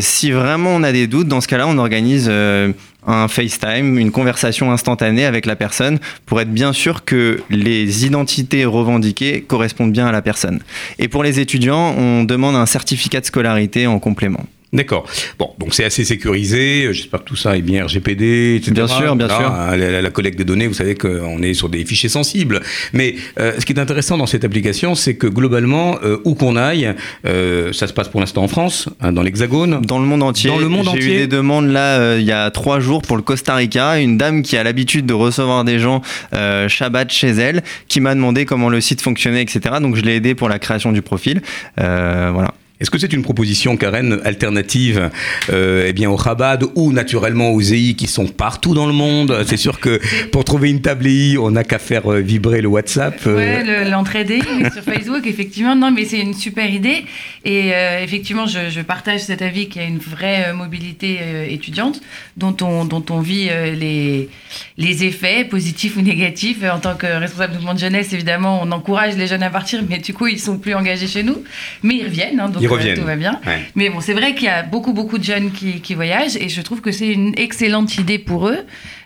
si vraiment on a des doutes, dans ce cas-là, on organise un FaceTime, une conversation instantanée avec la personne pour être bien sûr que les identités revendiquées correspondent bien à la personne. Et pour les étudiants, on demande un certificat de scolarité en complément. D'accord. Bon, donc c'est assez sécurisé. J'espère que tout ça est bien RGPD, etc. Bien sûr, bien Là, sûr. La, la- collecte des données, vous savez qu'on est sur des fichiers sensibles. Mais euh, ce qui est intéressant dans cette application, c'est que globalement, euh, où qu'on aille, euh, ça se passe pour l'instant en France, hein, dans l'Hexagone. Dans le monde entier. Dans le monde J'ai eu entier. des demandes là euh, il y a trois jours pour le Costa Rica. Une dame qui a l'habitude de recevoir des gens euh, Shabbat chez elle, qui m'a demandé comment le site fonctionnait, etc. Donc je l'ai aidé pour la création du profil. Euh, voilà. Est-ce que c'est une proposition, Karen, alternative euh, eh bien, au Chabad ou naturellement aux EI qui sont partout dans le monde? C'est sûr que pour trouver une table EI, on n'a qu'à faire euh, vibrer le WhatsApp. euh, Ouais, le- l'entraide sur Facebook, effectivement. Non, mais c'est une super idée. Et euh, effectivement, je, je partage cet avis qu'il y a une vraie mobilité étudiante dont on, dont on vit les, les effets, positifs ou négatifs. En tant que responsable de mouvement de jeunesse, évidemment, on encourage les jeunes à partir, mais du coup, ils sont plus engagés chez nous. Mais ils reviennent, hein, donc Ils reviennent. tout va bien. Ouais. Mais bon, c'est vrai qu'il y a beaucoup, beaucoup de jeunes qui, qui voyagent et je trouve que c'est une excellente idée pour eux.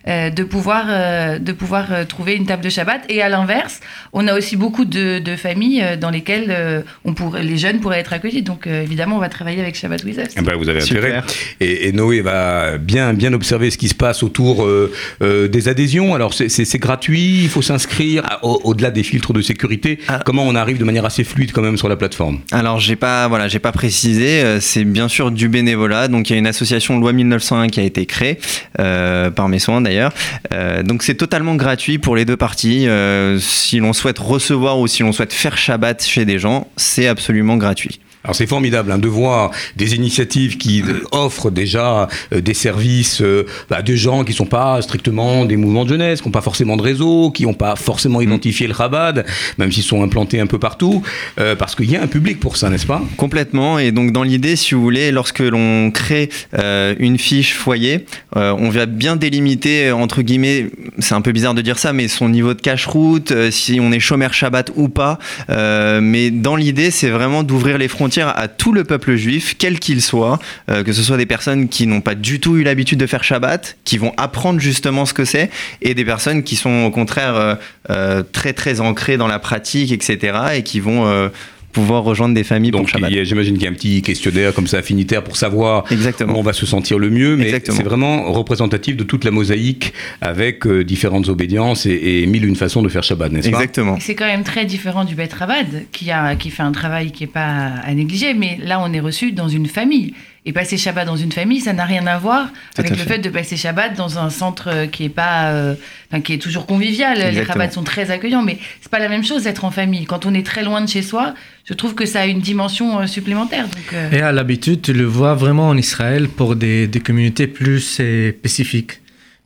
Euh, de pouvoir, euh, de pouvoir euh, trouver une table de Shabbat. Et à l'inverse, on a aussi beaucoup de, de familles dans lesquelles euh, on pourrait, les jeunes pourraient être accueillis. Donc euh, évidemment, on va travailler avec Shabbat With Us. Eh ben, vous avez intérêt. Et, et Noé va bien, bien observer ce qui se passe autour euh, euh, des adhésions. Alors, c'est- gratuit, il faut s'inscrire Ah, au- au-delà des filtres de sécurité. Ah. Comment on arrive de manière assez fluide quand même sur la plateforme? Alors j'ai pas voilà j'ai pas précisé c'est bien sûr du bénévolat donc il y a une association loi 1901 qui a été créée euh, par mes soins Euh, donc c'est totalement gratuit pour les deux parties Euh, si l'on souhaite recevoir ou si l'on souhaite faire Shabbat chez des gens c'est absolument gratuit. Alors c'est formidable hein, de voir des initiatives qui euh, offrent déjà euh, des services euh, à des gens qui sont pas strictement des mouvements de jeunesse, qui n'ont pas forcément de réseau, qui n'ont pas forcément identifié le Chabad, même s'ils sont implantés un peu partout, euh, parce qu'il y a un public pour ça, n'est-ce pas? Complètement. Et donc, dans l'idée, si vous voulez, lorsque l'on crée une fiche foyer, on va bien délimiter, entre guillemets, c'est un peu bizarre de dire ça, mais son niveau de cache-route, euh, si on est chômeur Shabbat ou pas. Mais dans l'idée, c'est vraiment d'ouvrir les frontières à tout le peuple juif, quel qu'il soit, euh, que ce soit des personnes qui n'ont pas du tout eu l'habitude de faire Shabbat, qui vont apprendre justement ce que c'est, et des personnes qui sont au contraire euh, euh, très très ancrées dans la pratique, etc., et qui vont pouvoir rejoindre des familles pour Donc Shabbat. y a- j'imagine qu'il y a un petit questionnaire comme ça affinitaire pour savoir Exactement. où on va se sentir le mieux, mais c'est vraiment représentatif de toute la mosaïque avec euh, différentes obédiences et, et mille une façons de faire Shabbat, n'est-ce pas? Exactement. C'est quand même très différent du Beth Rabad, qui, a, qui fait un travail qui n'est pas à négliger, mais là, on est reçu dans une famille. Et passer Shabbat dans une famille, ça n'a rien à voir Tout avec à le fait. fait de passer Shabbat dans un centre euh, qui est pas, euh, enfin, qui est toujours convivial. Les. Shabbats sont très accueillants, mais c'est pas la même chose d'être en famille. Quand on est très loin de chez soi, je trouve que ça a une dimension euh, supplémentaire. Donc, euh, Et à l'habitude, tu le vois vraiment en Israël pour des, des communautés plus spécifiques,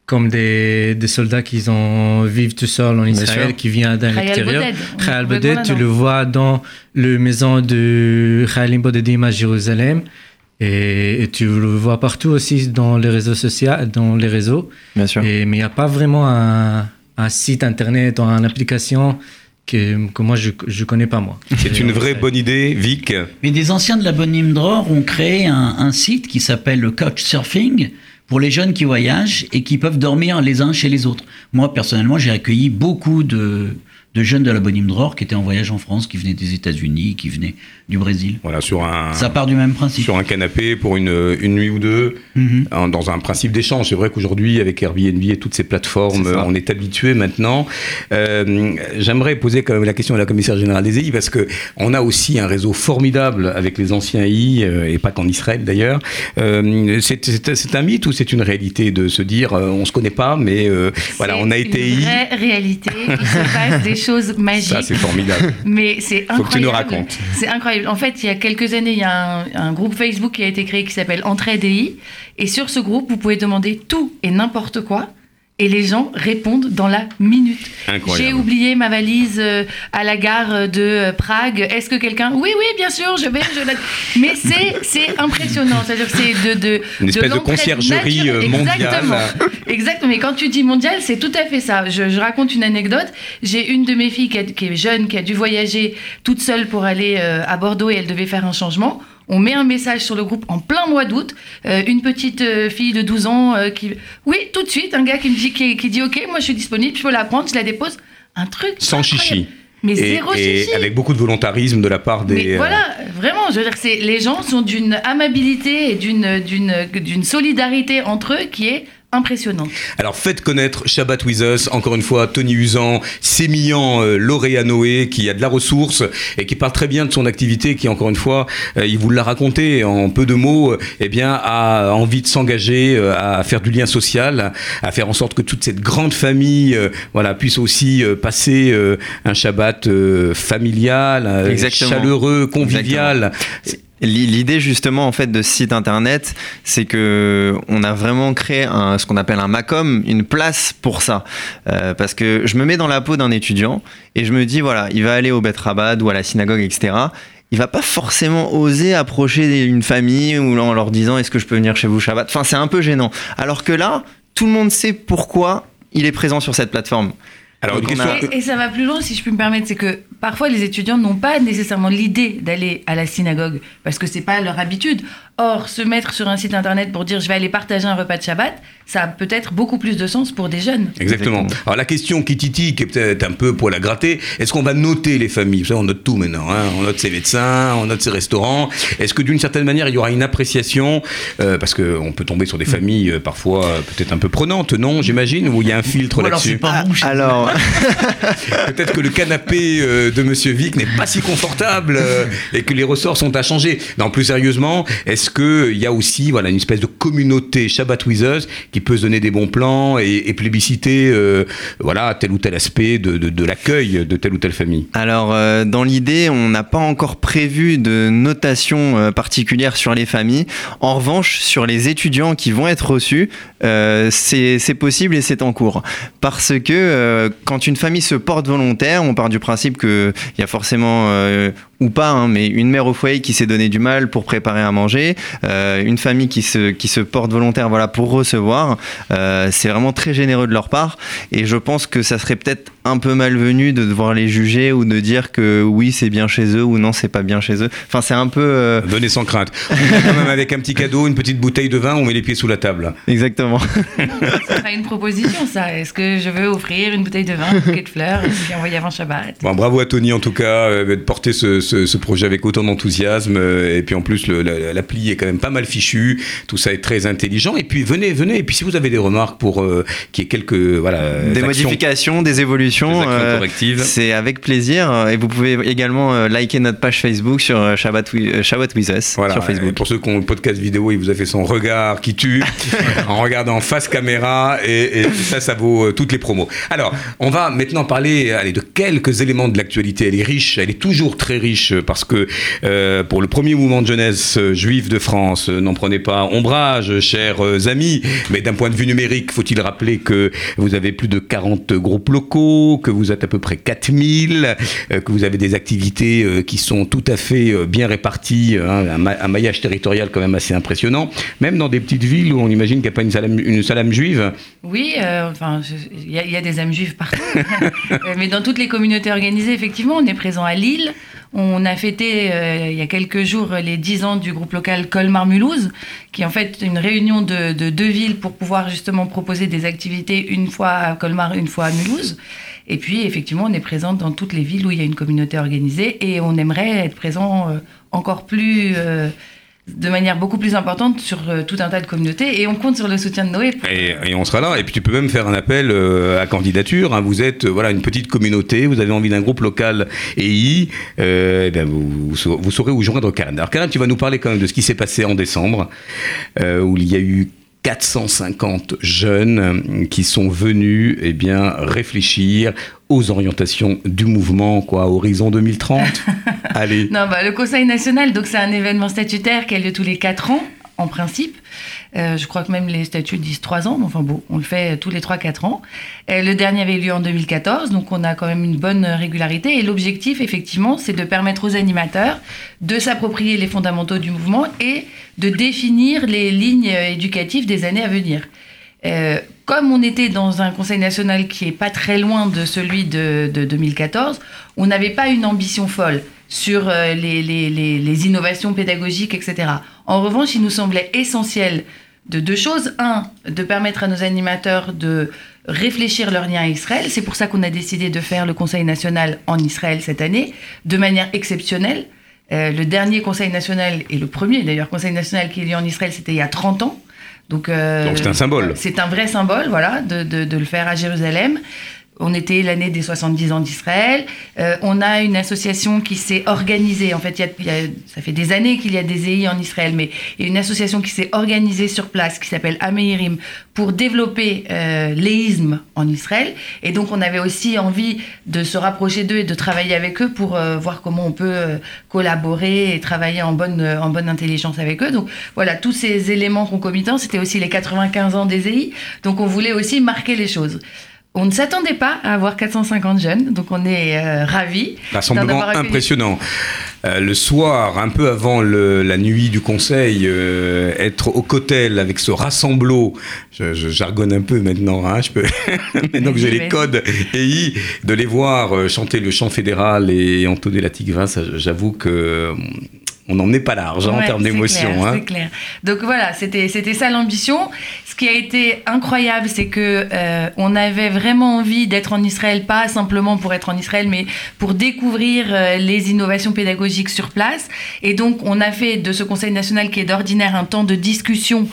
comme des, des soldats qui ont, vivent tout seuls en Israël, qui viennent d'un Khayal extérieur. Boded, on est Khayal Boded, tu le vois dans le maison de Khayalim Bodedim à Jérusalem. Et, et tu le vois partout aussi dans les réseaux sociaux, dans les réseaux. Bien sûr. Et, mais il n'y a pas vraiment un, un site internet ou une application que, que moi je ne connais pas moi. C'est une vraie bonne idée, Vic. Mais des anciens de la Bonne Dror ont créé un, un site qui s'appelle le Couchsurfing pour les jeunes qui voyagent et qui peuvent dormir les uns chez les autres. Moi, personnellement, j'ai accueilli beaucoup de, de jeunes de la Bonne Dror qui étaient en voyage en France, qui venaient des États-Unis, qui venaient du Brésil. Voilà, sur un, Ça part du même principe. sur un canapé pour une, une nuit ou deux, Mhm. en- dans un principe d'échange. C'est vrai qu'aujourd'hui, avec Airbnb et toutes ces plateformes, on est habitué maintenant. Euh, J'aimerais poser quand même la question à la commissaire générale des EI, parce que on a aussi un réseau formidable avec les anciens EI, euh, et pas qu'en Israël d'ailleurs. Euh, c'est- un mythe ou c'est une réalité de se dire, on se connaît pas, mais euh, voilà, on a été une EI. vraie réalité. Il se passe des choses magiques. Ça, c'est formidable. Mais c'est incroyable. Faut que tu nous racontes. C'est incroyable. En fait, il y a quelques années, il y a un, un groupe Facebook qui a été créé qui s'appelle Entraide. Et sur ce groupe, vous pouvez demander tout et n'importe quoi. Et les gens répondent dans la minute. J'ai oublié ma valise euh, à la gare de euh, Prague. Est-ce que quelqu'un? Oui, oui, bien sûr, je vais. Je la... Mais c'est impressionnant. C'est-à-dire que c'est de, de Une espèce de l'entraide conciergerie, euh, mondiale. Exactement. Exactement. Mais quand tu dis mondial, c'est tout à fait ça. Je, je raconte une anecdote. J'ai une de mes filles qui, a- qui est jeune, qui a dû voyager toute seule pour aller à Bordeaux et elle devait faire un changement. On met un message sur le groupe en plein mois d'août. Euh, une petite euh, fille de 12 ans euh, qui. Oui, tout de suite, un gars qui me dit, qui, qui dit Ok, moi je suis disponible, je peux la prendre, je la dépose. Un truc. Sans incroyable. chichi. Mais Et, zéro et chichi. avec beaucoup de volontarisme de la part des. Mais voilà, vraiment, je veux dire, les gens sont d'une amabilité et d'une solidarité entre eux qui est impressionnante. Alors faites connaître Shabbat With Us, encore une fois, Tony Usan, sémillant euh, Lauréat Noé, qui a de la ressource et qui parle très bien de son activité, qui encore une fois, euh, il vous l'a raconté en peu de mots, euh, eh bien, a envie de s'engager euh, à faire du lien social, à faire en sorte que toute cette grande famille, euh, voilà, puisse aussi euh, passer euh, un Shabbat euh, familial, euh, chaleureux, convivial. L'idée justement en fait de ce site internet, c'est que on a vraiment créé ce qu'on appelle un Macom, une place pour ça. Euh, parce que je me mets dans la peau d'un étudiant et je me dis voilà, il va aller au Bet Rabad ou à la synagogue, etc. Il va pas forcément oser approcher une famille ou en leur disant est-ce que je peux venir chez vous Shabbat? Enfin, c'est un peu gênant. Alors que là, tout le monde sait pourquoi il est présent sur cette plateforme. Alors, une question. Et, et ça va plus loin, si je puis me permettre, c'est que parfois les étudiants n'ont pas nécessairement l'idée d'aller à la synagogue parce que c'est pas leur habitude. Or, se mettre sur un site internet pour dire je vais aller partager un repas de Shabbat, ça a peut-être beaucoup plus de sens pour des jeunes. Exactement. Alors la question qui titille, qui est peut-être un peu pour la gratter, est-ce qu'on va noter les familles? Vous savez, on note tout maintenant. hein. On note ses médecins, on note ses restaurants. Est-ce que d'une certaine manière, il y aura une appréciation euh, Parce qu'on peut tomber sur des familles euh, parfois euh, peut-être un peu prenantes, non J'imagine, où il y a un filtre Ou alors là-dessus? c'est pas Alors, Peut-être que le canapé euh, de Monsieur Vic n'est pas si confortable euh, et que les ressorts sont à changer. Non, plus sérieusement, est-ce qu'il y a aussi voilà, une espèce de communauté Shabbat with Us qui peut se donner des bons plans et, plébisciter euh, voilà, tel ou tel aspect de, l'accueil de telle ou telle famille? Alors, euh, dans l'idée, on n'a pas encore prévu de notation euh, particulière sur les familles. En revanche, sur les étudiants qui vont être reçus, c'est possible et c'est en cours. Parce que quand une famille se porte volontaire, on part du principe qu'il y a forcément, ou pas, hein, mais une mère au foyer qui s'est donné du mal pour préparer à manger, euh, une famille qui se, qui se porte volontaire voilà, pour recevoir. Euh, c'est vraiment très généreux de leur part. Et je pense que ça serait peut-être un peu malvenu de devoir les juger ou de dire que oui, c'est bien chez eux ou non, c'est pas bien chez eux. Enfin, c'est un peu. euh, Venez sans crainte. On quand même avec un petit cadeau, une petite bouteille de vin, on met les pieds sous la table. Exactement. Ça sera une proposition, ça. Est-ce que je veux offrir une bouteille de vin, un bouquet de fleurs, et puis envoyer avant Shabbat? Bon, bravo à Tony en tout cas euh, de porter ce, ce- ce projet avec autant d'enthousiasme euh, et puis en plus la- l'appli est quand même pas mal fichu, tout ça est très intelligent et puis venez venez et puis si vous avez des remarques pour euh, qu'il y ait quelques voilà des actions- modifications, des évolutions. Euh, c'est avec plaisir. Et vous pouvez également euh, liker notre page Facebook sur euh, Shabbat, Shabbat With Us Voilà, sur Facebook. pour ceux qui ont le podcast vidéo, il vous a fait son regard qui tue en regardant face caméra et, et ça, ça vaut toutes les promos. Alors, on va maintenant parler allez, de quelques éléments de l'actualité. Elle est riche, elle est toujours très riche parce que euh, pour le premier mouvement de jeunesse juif de France, n'en prenez pas ombrage, chers amis, mais d'un point de vue numérique, faut-il rappeler que vous avez plus de 40 groupes locaux, que vous êtes à peu près 4000, euh, que vous avez des activités euh, qui sont tout à fait euh, bien réparties, hein, un, ma- un maillage territorial quand même assez impressionnant, même dans des petites villes où on imagine qu'il n'y a pas une salame, une salame juive. Oui, enfin, il y, a- des âmes juives partout. Mais dans toutes les communautés organisées, effectivement, on est présent à Lille. On a fêté euh, il y a quelques jours les 10 ans du groupe local Colmar-Mulhouse, qui est en fait une réunion de, de deux villes pour pouvoir justement proposer des activités une fois à Colmar, une fois à Mulhouse. Et puis, effectivement, on est présent dans toutes les villes où il y a une communauté organisée et on aimerait être présent euh, encore plus, euh, de manière beaucoup plus importante sur euh, tout un tas de communautés et on compte sur le soutien de Noé pour Et, et on sera là. Et puis tu peux même faire un appel euh, à candidature. hein. Vous êtes euh, voilà une petite communauté, vous avez envie d'un groupe local EI, euh, eh bien, vous, vous, saurez- vous saurez où joindre Karen. Alors Karen, tu vas nous parler quand même de ce qui s'est passé en décembre, où il y a eu 450 jeunes euh, qui sont venus eh bien, réfléchir aux orientations du mouvement, quoi, horizon 2030. Allez. Non, bah, le Conseil national, donc c'est un événement statutaire qui a lieu tous les 4 ans, en principe. Euh, je crois que même les statuts disent 3 ans, mais enfin bon, on le fait tous les 3-4 ans. Euh, le dernier avait lieu en 2014, donc on a quand même une bonne régularité. Et l'objectif, effectivement, c'est de permettre aux animateurs de s'approprier les fondamentaux du mouvement et de définir les lignes éducatives des années à venir. Euh, comme on était dans un conseil national qui est pas très loin de celui de, de 2014, on n'avait pas une ambition folle sur euh, les, les- les- les innovations pédagogiques, etc. En revanche, il nous semblait essentiel de deux choses. Un, de permettre à nos animateurs de réfléchir leur lien à Israël. C'est pour ça qu'on a décidé de faire le Conseil national en Israël cette année, de manière exceptionnelle. Euh, le dernier Conseil national, et le premier d'ailleurs Conseil national qui est lieu en Israël, c'était il y a 30 ans. Donc, euh, Donc c'est un symbole. C'est un vrai symbole, voilà, de, de- de le faire à Jérusalem. On était l'année des 70 ans d'Israël. Euh, on a une association qui s'est organisée. En fait, y a- y a- ça fait des années qu'il y a des EI en Israël, mais il y a une association qui s'est organisée sur place, qui s'appelle Ameirim, pour développer euh, l'éisme en Israël. Et donc, on avait aussi envie de se rapprocher d'eux et de travailler avec eux pour euh, voir comment on peut euh, collaborer et travailler en bonne, en bonne intelligence avec eux. Donc, voilà, tous ces éléments concomitants, c'était aussi les 95 ans des EI. Donc, on voulait aussi marquer les choses. On ne s'attendait pas à avoir 450 jeunes, donc on est euh, ravis. Rassemblement impressionnant. Euh, le soir, un peu avant le- la nuit du conseil, euh, être au cotel avec ce rassemblo, je, je jargonne un peu maintenant, hein, je peux, maintenant que j'ai les codes EI, de les voir euh, chanter le chant fédéral et entonner la tigva, ça, j'avoue que euh, on n'en est pas large en termes d'émotion. hein. C'est clair. Donc voilà, c'était c'était ça l'ambition. Ce qui a été incroyable, c'est que euh, on avait vraiment envie d'être en Israël, pas simplement pour être en Israël, mais pour découvrir euh, les innovations pédagogiques sur place. Et donc, on a fait de ce Conseil national, qui est d'ordinaire un temps de discussion,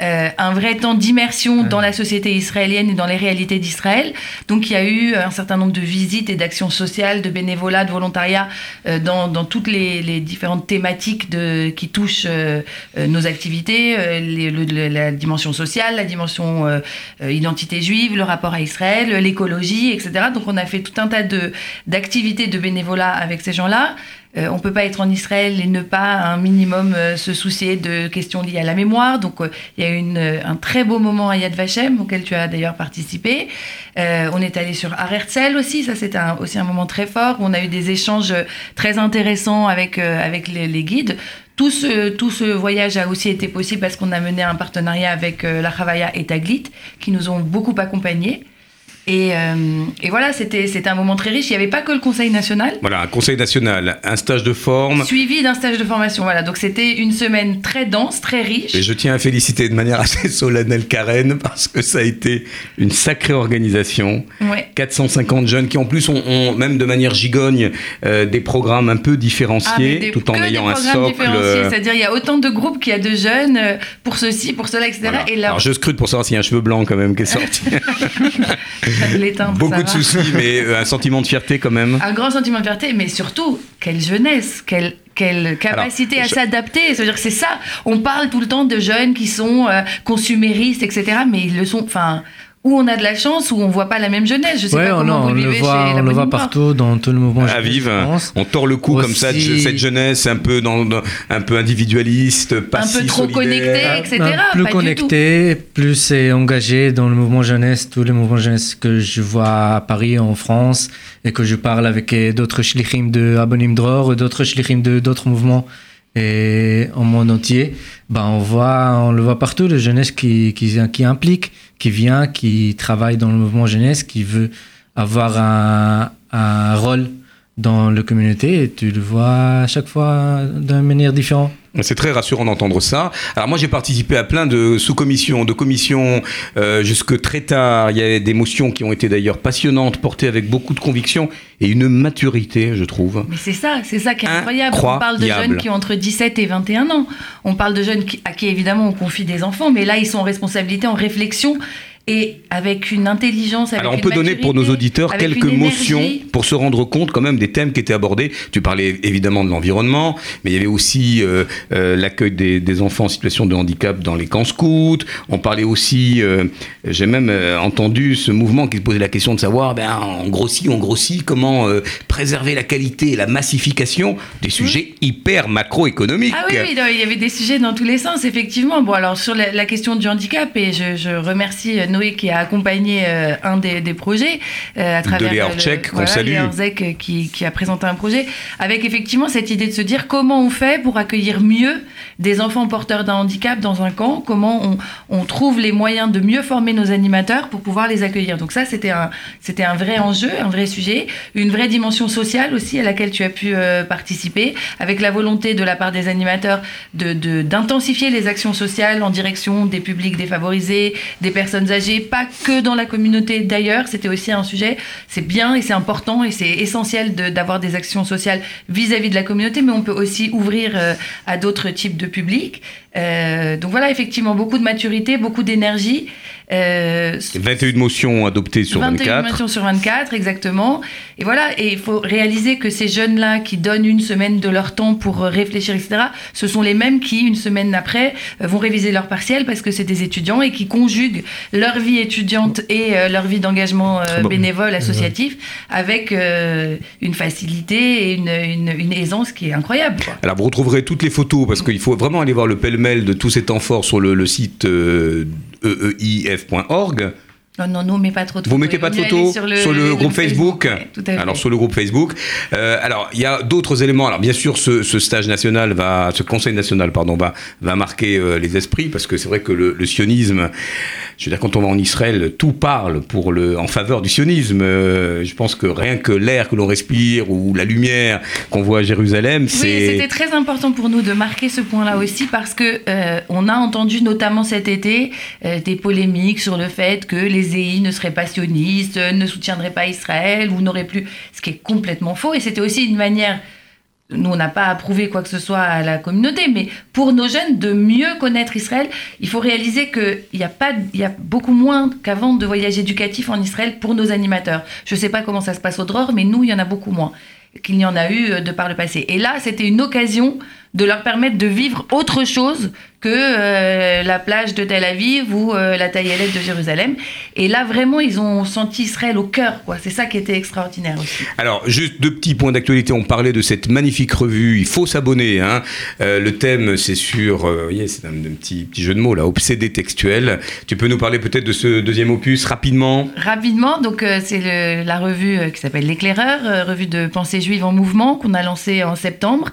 euh, un vrai temps d'immersion dans la société israélienne et dans les réalités d'Israël. Donc, il y a eu un certain nombre de visites et d'actions sociales, de bénévolat, de volontariat euh, dans, dans toutes les, les différentes thématiques de, qui touchent euh, euh, nos activités, euh, les- le- la dimension sociale, la dimension euh, identité juive, le rapport à Israël, l'écologie, etc. Donc, on a fait tout un tas de d'activités de bénévolat avec ces gens-là. Euh, on peut pas être en Israël et ne pas un minimum euh, se soucier de questions liées à la mémoire. Donc euh, il y a eu un très beau moment à Yad Vashem auquel tu as d'ailleurs participé. On est allé sur Har Herzl aussi, ça c'était aussi un moment très fort. où On a eu des échanges très intéressants avec avec les, guides. Tout ce, tout ce voyage a aussi été possible parce qu'on a mené un partenariat avec euh, la Chavaya et Taglit qui nous ont beaucoup accompagnés. Et, euh, et voilà, c'était un moment très riche. Il n'y avait pas que le Conseil national. Voilà, un conseil national, un stage de forme. Suivi d'un stage de formation, voilà. Donc c'était une semaine très dense, très riche. Et je tiens à féliciter de manière assez solennelle Karen parce que ça a été une sacrée organisation. Ouais. 450 jeunes qui en plus ont, ont, même de manière gigogne euh, des programmes un peu Ah, différenciés des- tout en ayant un socle. euh, C'est-à-dire, il y a autant de groupes qu'il y a de jeunes pour ceci, pour cela, etc. voilà. Et là, Alors je scrute pour savoir s'il y a un cheveu blanc quand même qui est sorti. l'éteindre, Beaucoup de soucis, mais euh, un sentiment de fierté quand même. Un grand sentiment de fierté, mais surtout, quelle jeunesse, quelle, quelle capacité Alors, à s'adapter. C'est-à-dire que c'est ça. On parle tout le temps de jeunes qui sont euh, consuméristes, etc. Mais ils le sont. Enfin, où on a de la chance, où on voit pas la même jeunesse. Je sais Ouais, pas on, comment on vous le vivez voit, chez on le voit partout dans tout le mouvement. À pense. on tord le cou comme ça de cette jeunesse un peu dans, dans- un peu individualiste, pas Un peu si trop connecté, etc. Plus Pas du connecté, plus c'est engagé dans le mouvement jeunesse, tous les mouvements jeunesse que je vois à Paris, en France, et que je parle avec euh, d'autres shlichim de Abonim Dror, d'autres shlichim de d'autres mouvements et au monde entier, ben on voit, on le voit partout, le jeunesse qui, qui, qui implique, qui vient, qui travaille dans le mouvement jeunesse, qui veut avoir un, un rôle dans la communauté, et tu le vois à chaque fois d'une manière différente. C'est très rassurant d'entendre ça. Alors moi j'ai participé à plein de sous-commissions, de commissions euh, jusque très tard. Il y a des motions qui ont été d'ailleurs passionnantes, portées avec beaucoup de conviction et une maturité, je trouve. Mais c'est ça, c'est ça qui est incroyable. On parle de jeunes qui ont entre 17 et 21 ans. On parle de jeunes qui, à qui évidemment on confie des enfants, mais là ils sont en responsabilité, en réflexion et avec une intelligence. Avec Alors on une peut donner pour nos auditeurs quelques motions pour se rendre compte quand même des thèmes qui étaient abordés. Tu parlais évidemment de l'environnement, mais il y avait aussi euh, euh, l'accueil des, des enfants en situation de handicap dans les camps scouts. On parlait aussi, euh, j'ai même entendu ce mouvement qui se posait la question de savoir, ben on grossit, on grossit, comment préserver la qualité et la massification des sujets hyper macroéconomiques. Ah oui, oui, non, il y avait des sujets dans tous les sens, effectivement. Bon, alors sur la, la question du handicap, et je, je remercie euh, Noé qui a accompagné euh, un des, des projets euh, à travers Léa euh, le- Orczek, qu'on salue. Léa euh, qui, qui a présenté un projet avec effectivement cette idée de se dire comment on fait pour accueillir mieux des enfants porteurs d'un handicap dans un camp, comment on, on trouve les moyens de mieux former nos animateurs pour pouvoir les accueillir. Donc ça, c'était un, c'était un vrai enjeu, un vrai sujet, une vraie dimension sociale aussi à laquelle tu as pu euh, participer, avec la volonté de la part des animateurs de, d'intensifier les actions sociales en direction des publics défavorisés, des personnes âgées, pas que dans la communauté d'ailleurs, c'était aussi un sujet, c'est bien et c'est important et c'est essentiel d'avoir des actions sociales vis-à-vis de la communauté, mais on peut aussi ouvrir euh, à d'autres types de publics. Euh, donc voilà, effectivement, beaucoup de maturité, beaucoup d'énergie. Euh, 21 motions adoptées sur 21 24. motions sur 24, exactement. Et voilà, et il faut réaliser que ces jeunes-là qui donnent une semaine de leur temps pour euh, réfléchir, etc., ce sont les mêmes qui, une semaine après, euh, vont réviser leur partiel parce que c'est des étudiants et qui conjuguent leur vie étudiante et euh, leur vie d'engagement euh, bénévole, associatif, avec une facilité et une, une- une aisance qui est incroyable. quoi. Alors vous retrouverez toutes les photos parce qu'il faut vraiment aller voir le pêle-mêle de tous ces temps forts sur le, le site eeif.org. Non, non, non, mais pas trop de Vous photos. mettez Il pas de photos aller sur le, groupe Facebook, ouais, tout à fait. Alors sur le groupe Facebook. Euh, alors il y a d'autres éléments. Alors bien sûr, ce, ce stage national va, ce conseil national, pardon, va, va marquer euh, les esprits parce que c'est vrai que le, le sionisme je veux dire, quand on va en Israël, tout parle pour le, en faveur du sionisme. Euh, je pense que rien que l'air que l'on respire ou la lumière qu'on voit à Jérusalem, Oui, c'est. c'était très important pour nous de marquer ce point-là aussi parce que euh, on a entendu notamment cet été euh, des polémiques sur le fait que les EI ne seraient pas sionistes, ne soutiendraient pas Israël ou n'auraient plus, ce qui est complètement faux. Et c'était aussi une manière, nous on n'a pas approuvé quoi que ce soit à la communauté, mais pour nos jeunes de mieux connaître Israël, il faut réaliser qu'il y a pas, y a beaucoup moins qu'avant de voyages éducatifs en Israël pour nos animateurs. Je ne sais pas comment ça se passe au Dror, mais nous il y en a beaucoup moins qu'il n'y en a eu euh, de par le passé. Et là, c'était une occasion de leur permettre de vivre autre chose que euh, la plage de Tel Aviv ou euh, la taillelette de Jérusalem. Et là, vraiment, ils ont senti Israël au cœur. quoi. C'est ça qui était extraordinaire aussi. Alors, juste deux petits points d'actualité. On parlait de cette magnifique revue. Il faut s'abonner. hein. Euh, le thème, c'est sur. euh, vous voyez, c'est un, un petit, petit jeu de mots là, obsédé textuel. Tu peux nous parler peut-être de ce deuxième opus rapidement? Rapidement, donc euh, c'est le- la revue euh, qui s'appelle L'éclaireur, euh, revue de pensée juive en mouvement qu'on a lancée en septembre.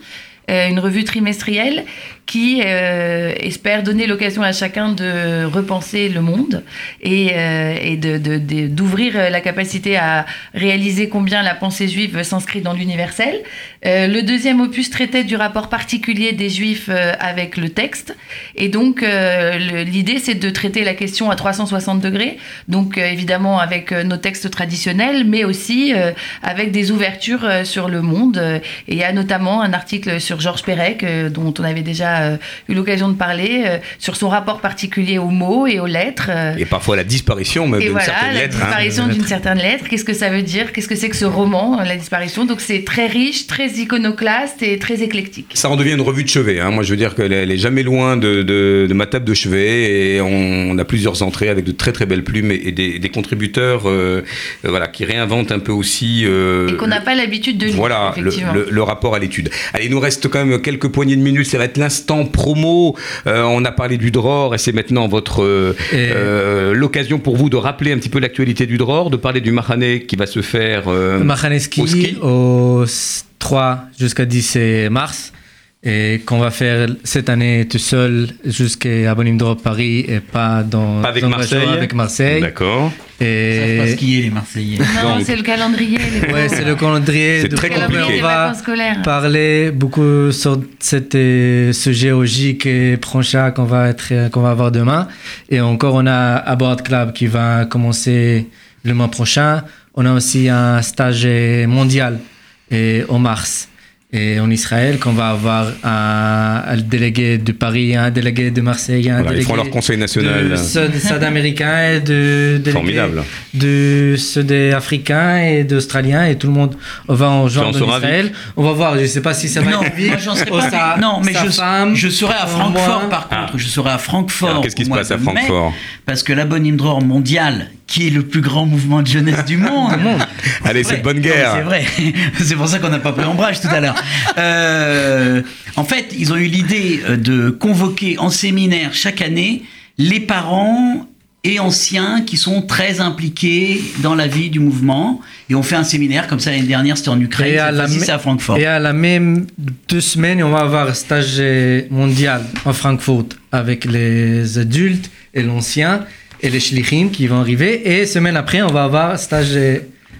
Euh, une revue trimestrielle qui euh, espère donner l'occasion à chacun de repenser le monde et, euh, d'ouvrir la capacité à réaliser combien la pensée juive s'inscrit dans l'universel. Euh, le deuxième opus traitait du rapport particulier des juifs avec le texte. Et donc, l'idée, c'est de traiter la question à 360 degrés. Donc, évidemment, avec nos textes traditionnels, mais aussi avec des ouvertures sur le monde. Et il y a notamment un article sur Georges Perec, euh, dont on avait déjà euh, eu l'occasion de parler, euh, sur son rapport particulier aux mots et aux lettres. Et parfois la disparition même d'une voilà, certaine la lettre. hein. disparition d'une certaine lettre. Qu'est-ce que ça veut dire? Qu'est-ce que c'est que ce roman, la disparition? Donc c'est très riche, très iconoclaste et très éclectique. Ça en devient une revue de chevet. hein. Moi, je veux dire qu'elle elle est jamais loin de, de- de ma table de chevet et on, on a plusieurs entrées avec de très très belles plumes et, et des, des contributeurs euh, voilà, qui réinventent un peu aussi. euh, Et qu'on n'a pas l'habitude de lire, Voilà, le, le- le rapport à l'étude. Allez, il nous reste quand même quelques poignées de minutes. Ça va être l'instant promo. Euh, on a parlé du Dror et c'est maintenant votre euh, euh, l'occasion pour vous de rappeler un petit peu l'actualité du Dror, de parler du Mahané qui va se faire au ski. au s- 3 jusqu'à 10 mars et qu'on va faire cette année tout seul jusqu'à Abonim Drop Paris et pas dans Pas avec dans Marseille. avec Marseille. D'accord. Et Parce qu'il y les Marseillais. Non, c'est le calendrier. les Ouais, c'est le calendrier. C'est très compliqué. On va parler beaucoup sur cette, euh, ce géologique et prochain qu'on va être, euh, qu'on va avoir demain. Et encore, on a Abord Club qui va commencer le mois prochain. On a aussi un stage euh, mondial et en mars. Et en Israël, qu'on va avoir un, un délégué de Paris, un délégué de Marseille, un Voilà, ils délégué font leur conseil national. de ceux de Sud-Américains et de Formidable. de ceux des Africains et d'Australiens et tout le monde va en en joindre seras en Israël. On va voir, je sais pas si ça va Non, être Oh, pas. sa- non, mais je, femme, je serai à euh, Francfort par Ah. contre. Je serai à Francfort. Alors, qu'est-ce qui se passe à mai, Francfort? Parce que la Bonne Dror mondiale, qui est le plus grand mouvement de jeunesse du monde. Allez, c'est bonne guerre. C'est vrai. c'est pour ça qu'on n'a pas pris ombrage tout à l'heure. Euh, en fait, ils ont eu l'idée euh, de convoquer en séminaire chaque année les parents et anciens qui sont très impliqués dans la vie du mouvement. Et on fait un séminaire comme ça l'année dernière, c'était en Ukraine, Et à, la c'est à Francfort. et à la même deux semaines, on va avoir un stage mondial à Francfort avec les adultes et l'ancien et les shlichim qui vont arriver. Et semaine après, on va avoir stage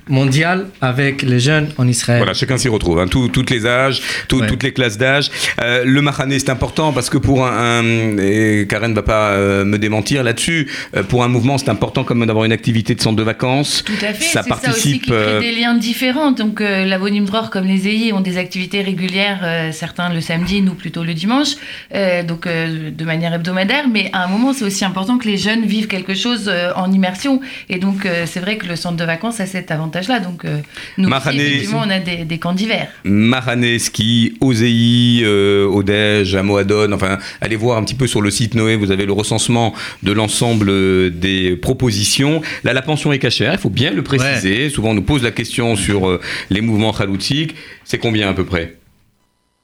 mondial avec les jeunes en Israël. Voilà, chacun s'y retrouve, hein, tout- toutes les âges, tout- Ouais. toutes les classes d'âge. Euh, le Mahané, c'est important parce que pour un, un- et Karen ne va pas euh, me démentir là-dessus, euh, pour un mouvement, c'est important comme d'avoir une activité de centre de vacances. Tout à fait, Ça c'est ça aussi participe. qui crée des liens différents. Donc euh, la Dror comme les EI ont des activités régulières, euh, certains le samedi, nous plutôt le dimanche, euh, donc euh, de manière hebdomadaire. Mais à un moment, c'est aussi important que les jeunes vivent quelque chose euh, en immersion. Et donc euh, c'est vrai que le centre de vacances a cet avantage-là. Donc euh, nous Mahané- effectivement, on a des, des camps d'hiver. Mahané, ski, Ozei, euh, Odège, à Moadone, enfin, allez voir un petit peu sur le site Noé, vous avez le recensement de l'ensemble euh, des propositions. Là, la pension est cachère, il faut bien le préciser. Souvent, on nous pose la question sur euh, les mouvements khaloutiques. C'est combien à peu près?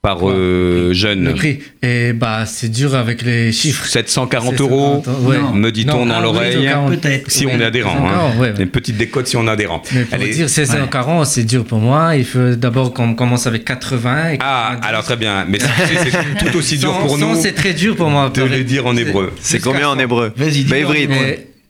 Par euh, jeune Le prix. Et bah, c'est dur avec les chiffres. 740 C'est euros, 740, ouais. me dit-on dans ah l'oreille. 740. Peut-être. Si on est adhérent, 740, hein. ouais, ouais. une petite décote si on est adhérent. Mais pour Allez. dire 1640, c'est dur pour moi. Il faut d'abord qu'on commence avec 80. Et Ah, 90. alors très bien, mais c'est tout aussi dur pour nous c'est très dur pour moi. de le dire en hébreu. C'est combien en hébreu Vas-y, dis-le Bah,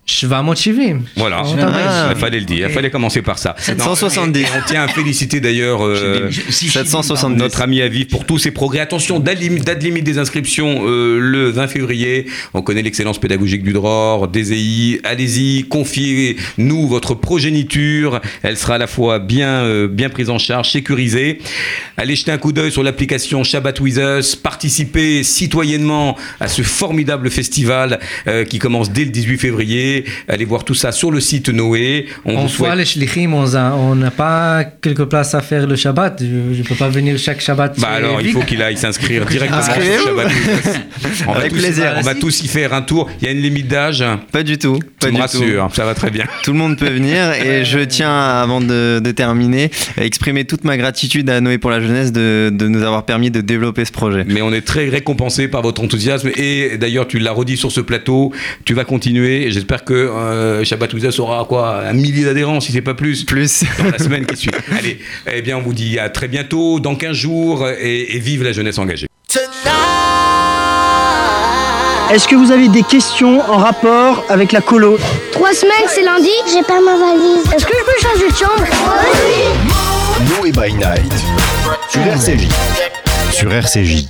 je vais motiver. Voilà, t'arrête. il fallait le dire, il fallait commencer par ça. 770. Non, et on tient à féliciter d'ailleurs euh, Si, 770. notre ami Aviv pour tous ses progrès. Attention, date limite, des inscriptions euh, le 20 février. On connaît l'excellence pédagogique du DROR, des EI. Allez-y, confiez-nous votre progéniture. Elle sera à la fois bien, euh, bien prise en charge, sécurisée. Allez jeter un coup d'œil sur l'application Shabbat With Us. Participez citoyennement à ce formidable festival qui commence dès le 18 février. Allez voir tout ça sur le site Noé. On, On vous voit souhaite les shlichim, on n'a pas quelques places à faire le Shabbat. Je ne peux pas venir chaque Shabbat. Bah alors, il faut qu'il aille s'inscrire directement sur. Shabbat. On va Avec tous- plaisir. On va tous y faire un tour. Il y a une limite d'âge. Pas du tout. Pas Tu me rassures, ça va très bien. tout. Tout le monde peut venir et je tiens, avant de, de terminer, à exprimer toute ma gratitude à Noé pour la jeunesse de, de nous avoir permis de développer ce projet. Mais on est très récompensé par votre enthousiasme et d'ailleurs tu l'as redit sur ce plateau, tu vas continuer. et J'espère que euh, Shabbat aura quoi un millier d'adhérents si c'est pas plus Plus. dans la semaine qui suit. Allez, eh bien on vous dit à très bientôt, dans 15 jours et, et vive la jeunesse engagée. Est-ce que vous avez des questions en rapport avec la colo Trois semaines, c'est lundi. J'ai pas ma valise. Est-ce que je peux changer de chambre? Noé by Night sur RCJ. Sur RCJ.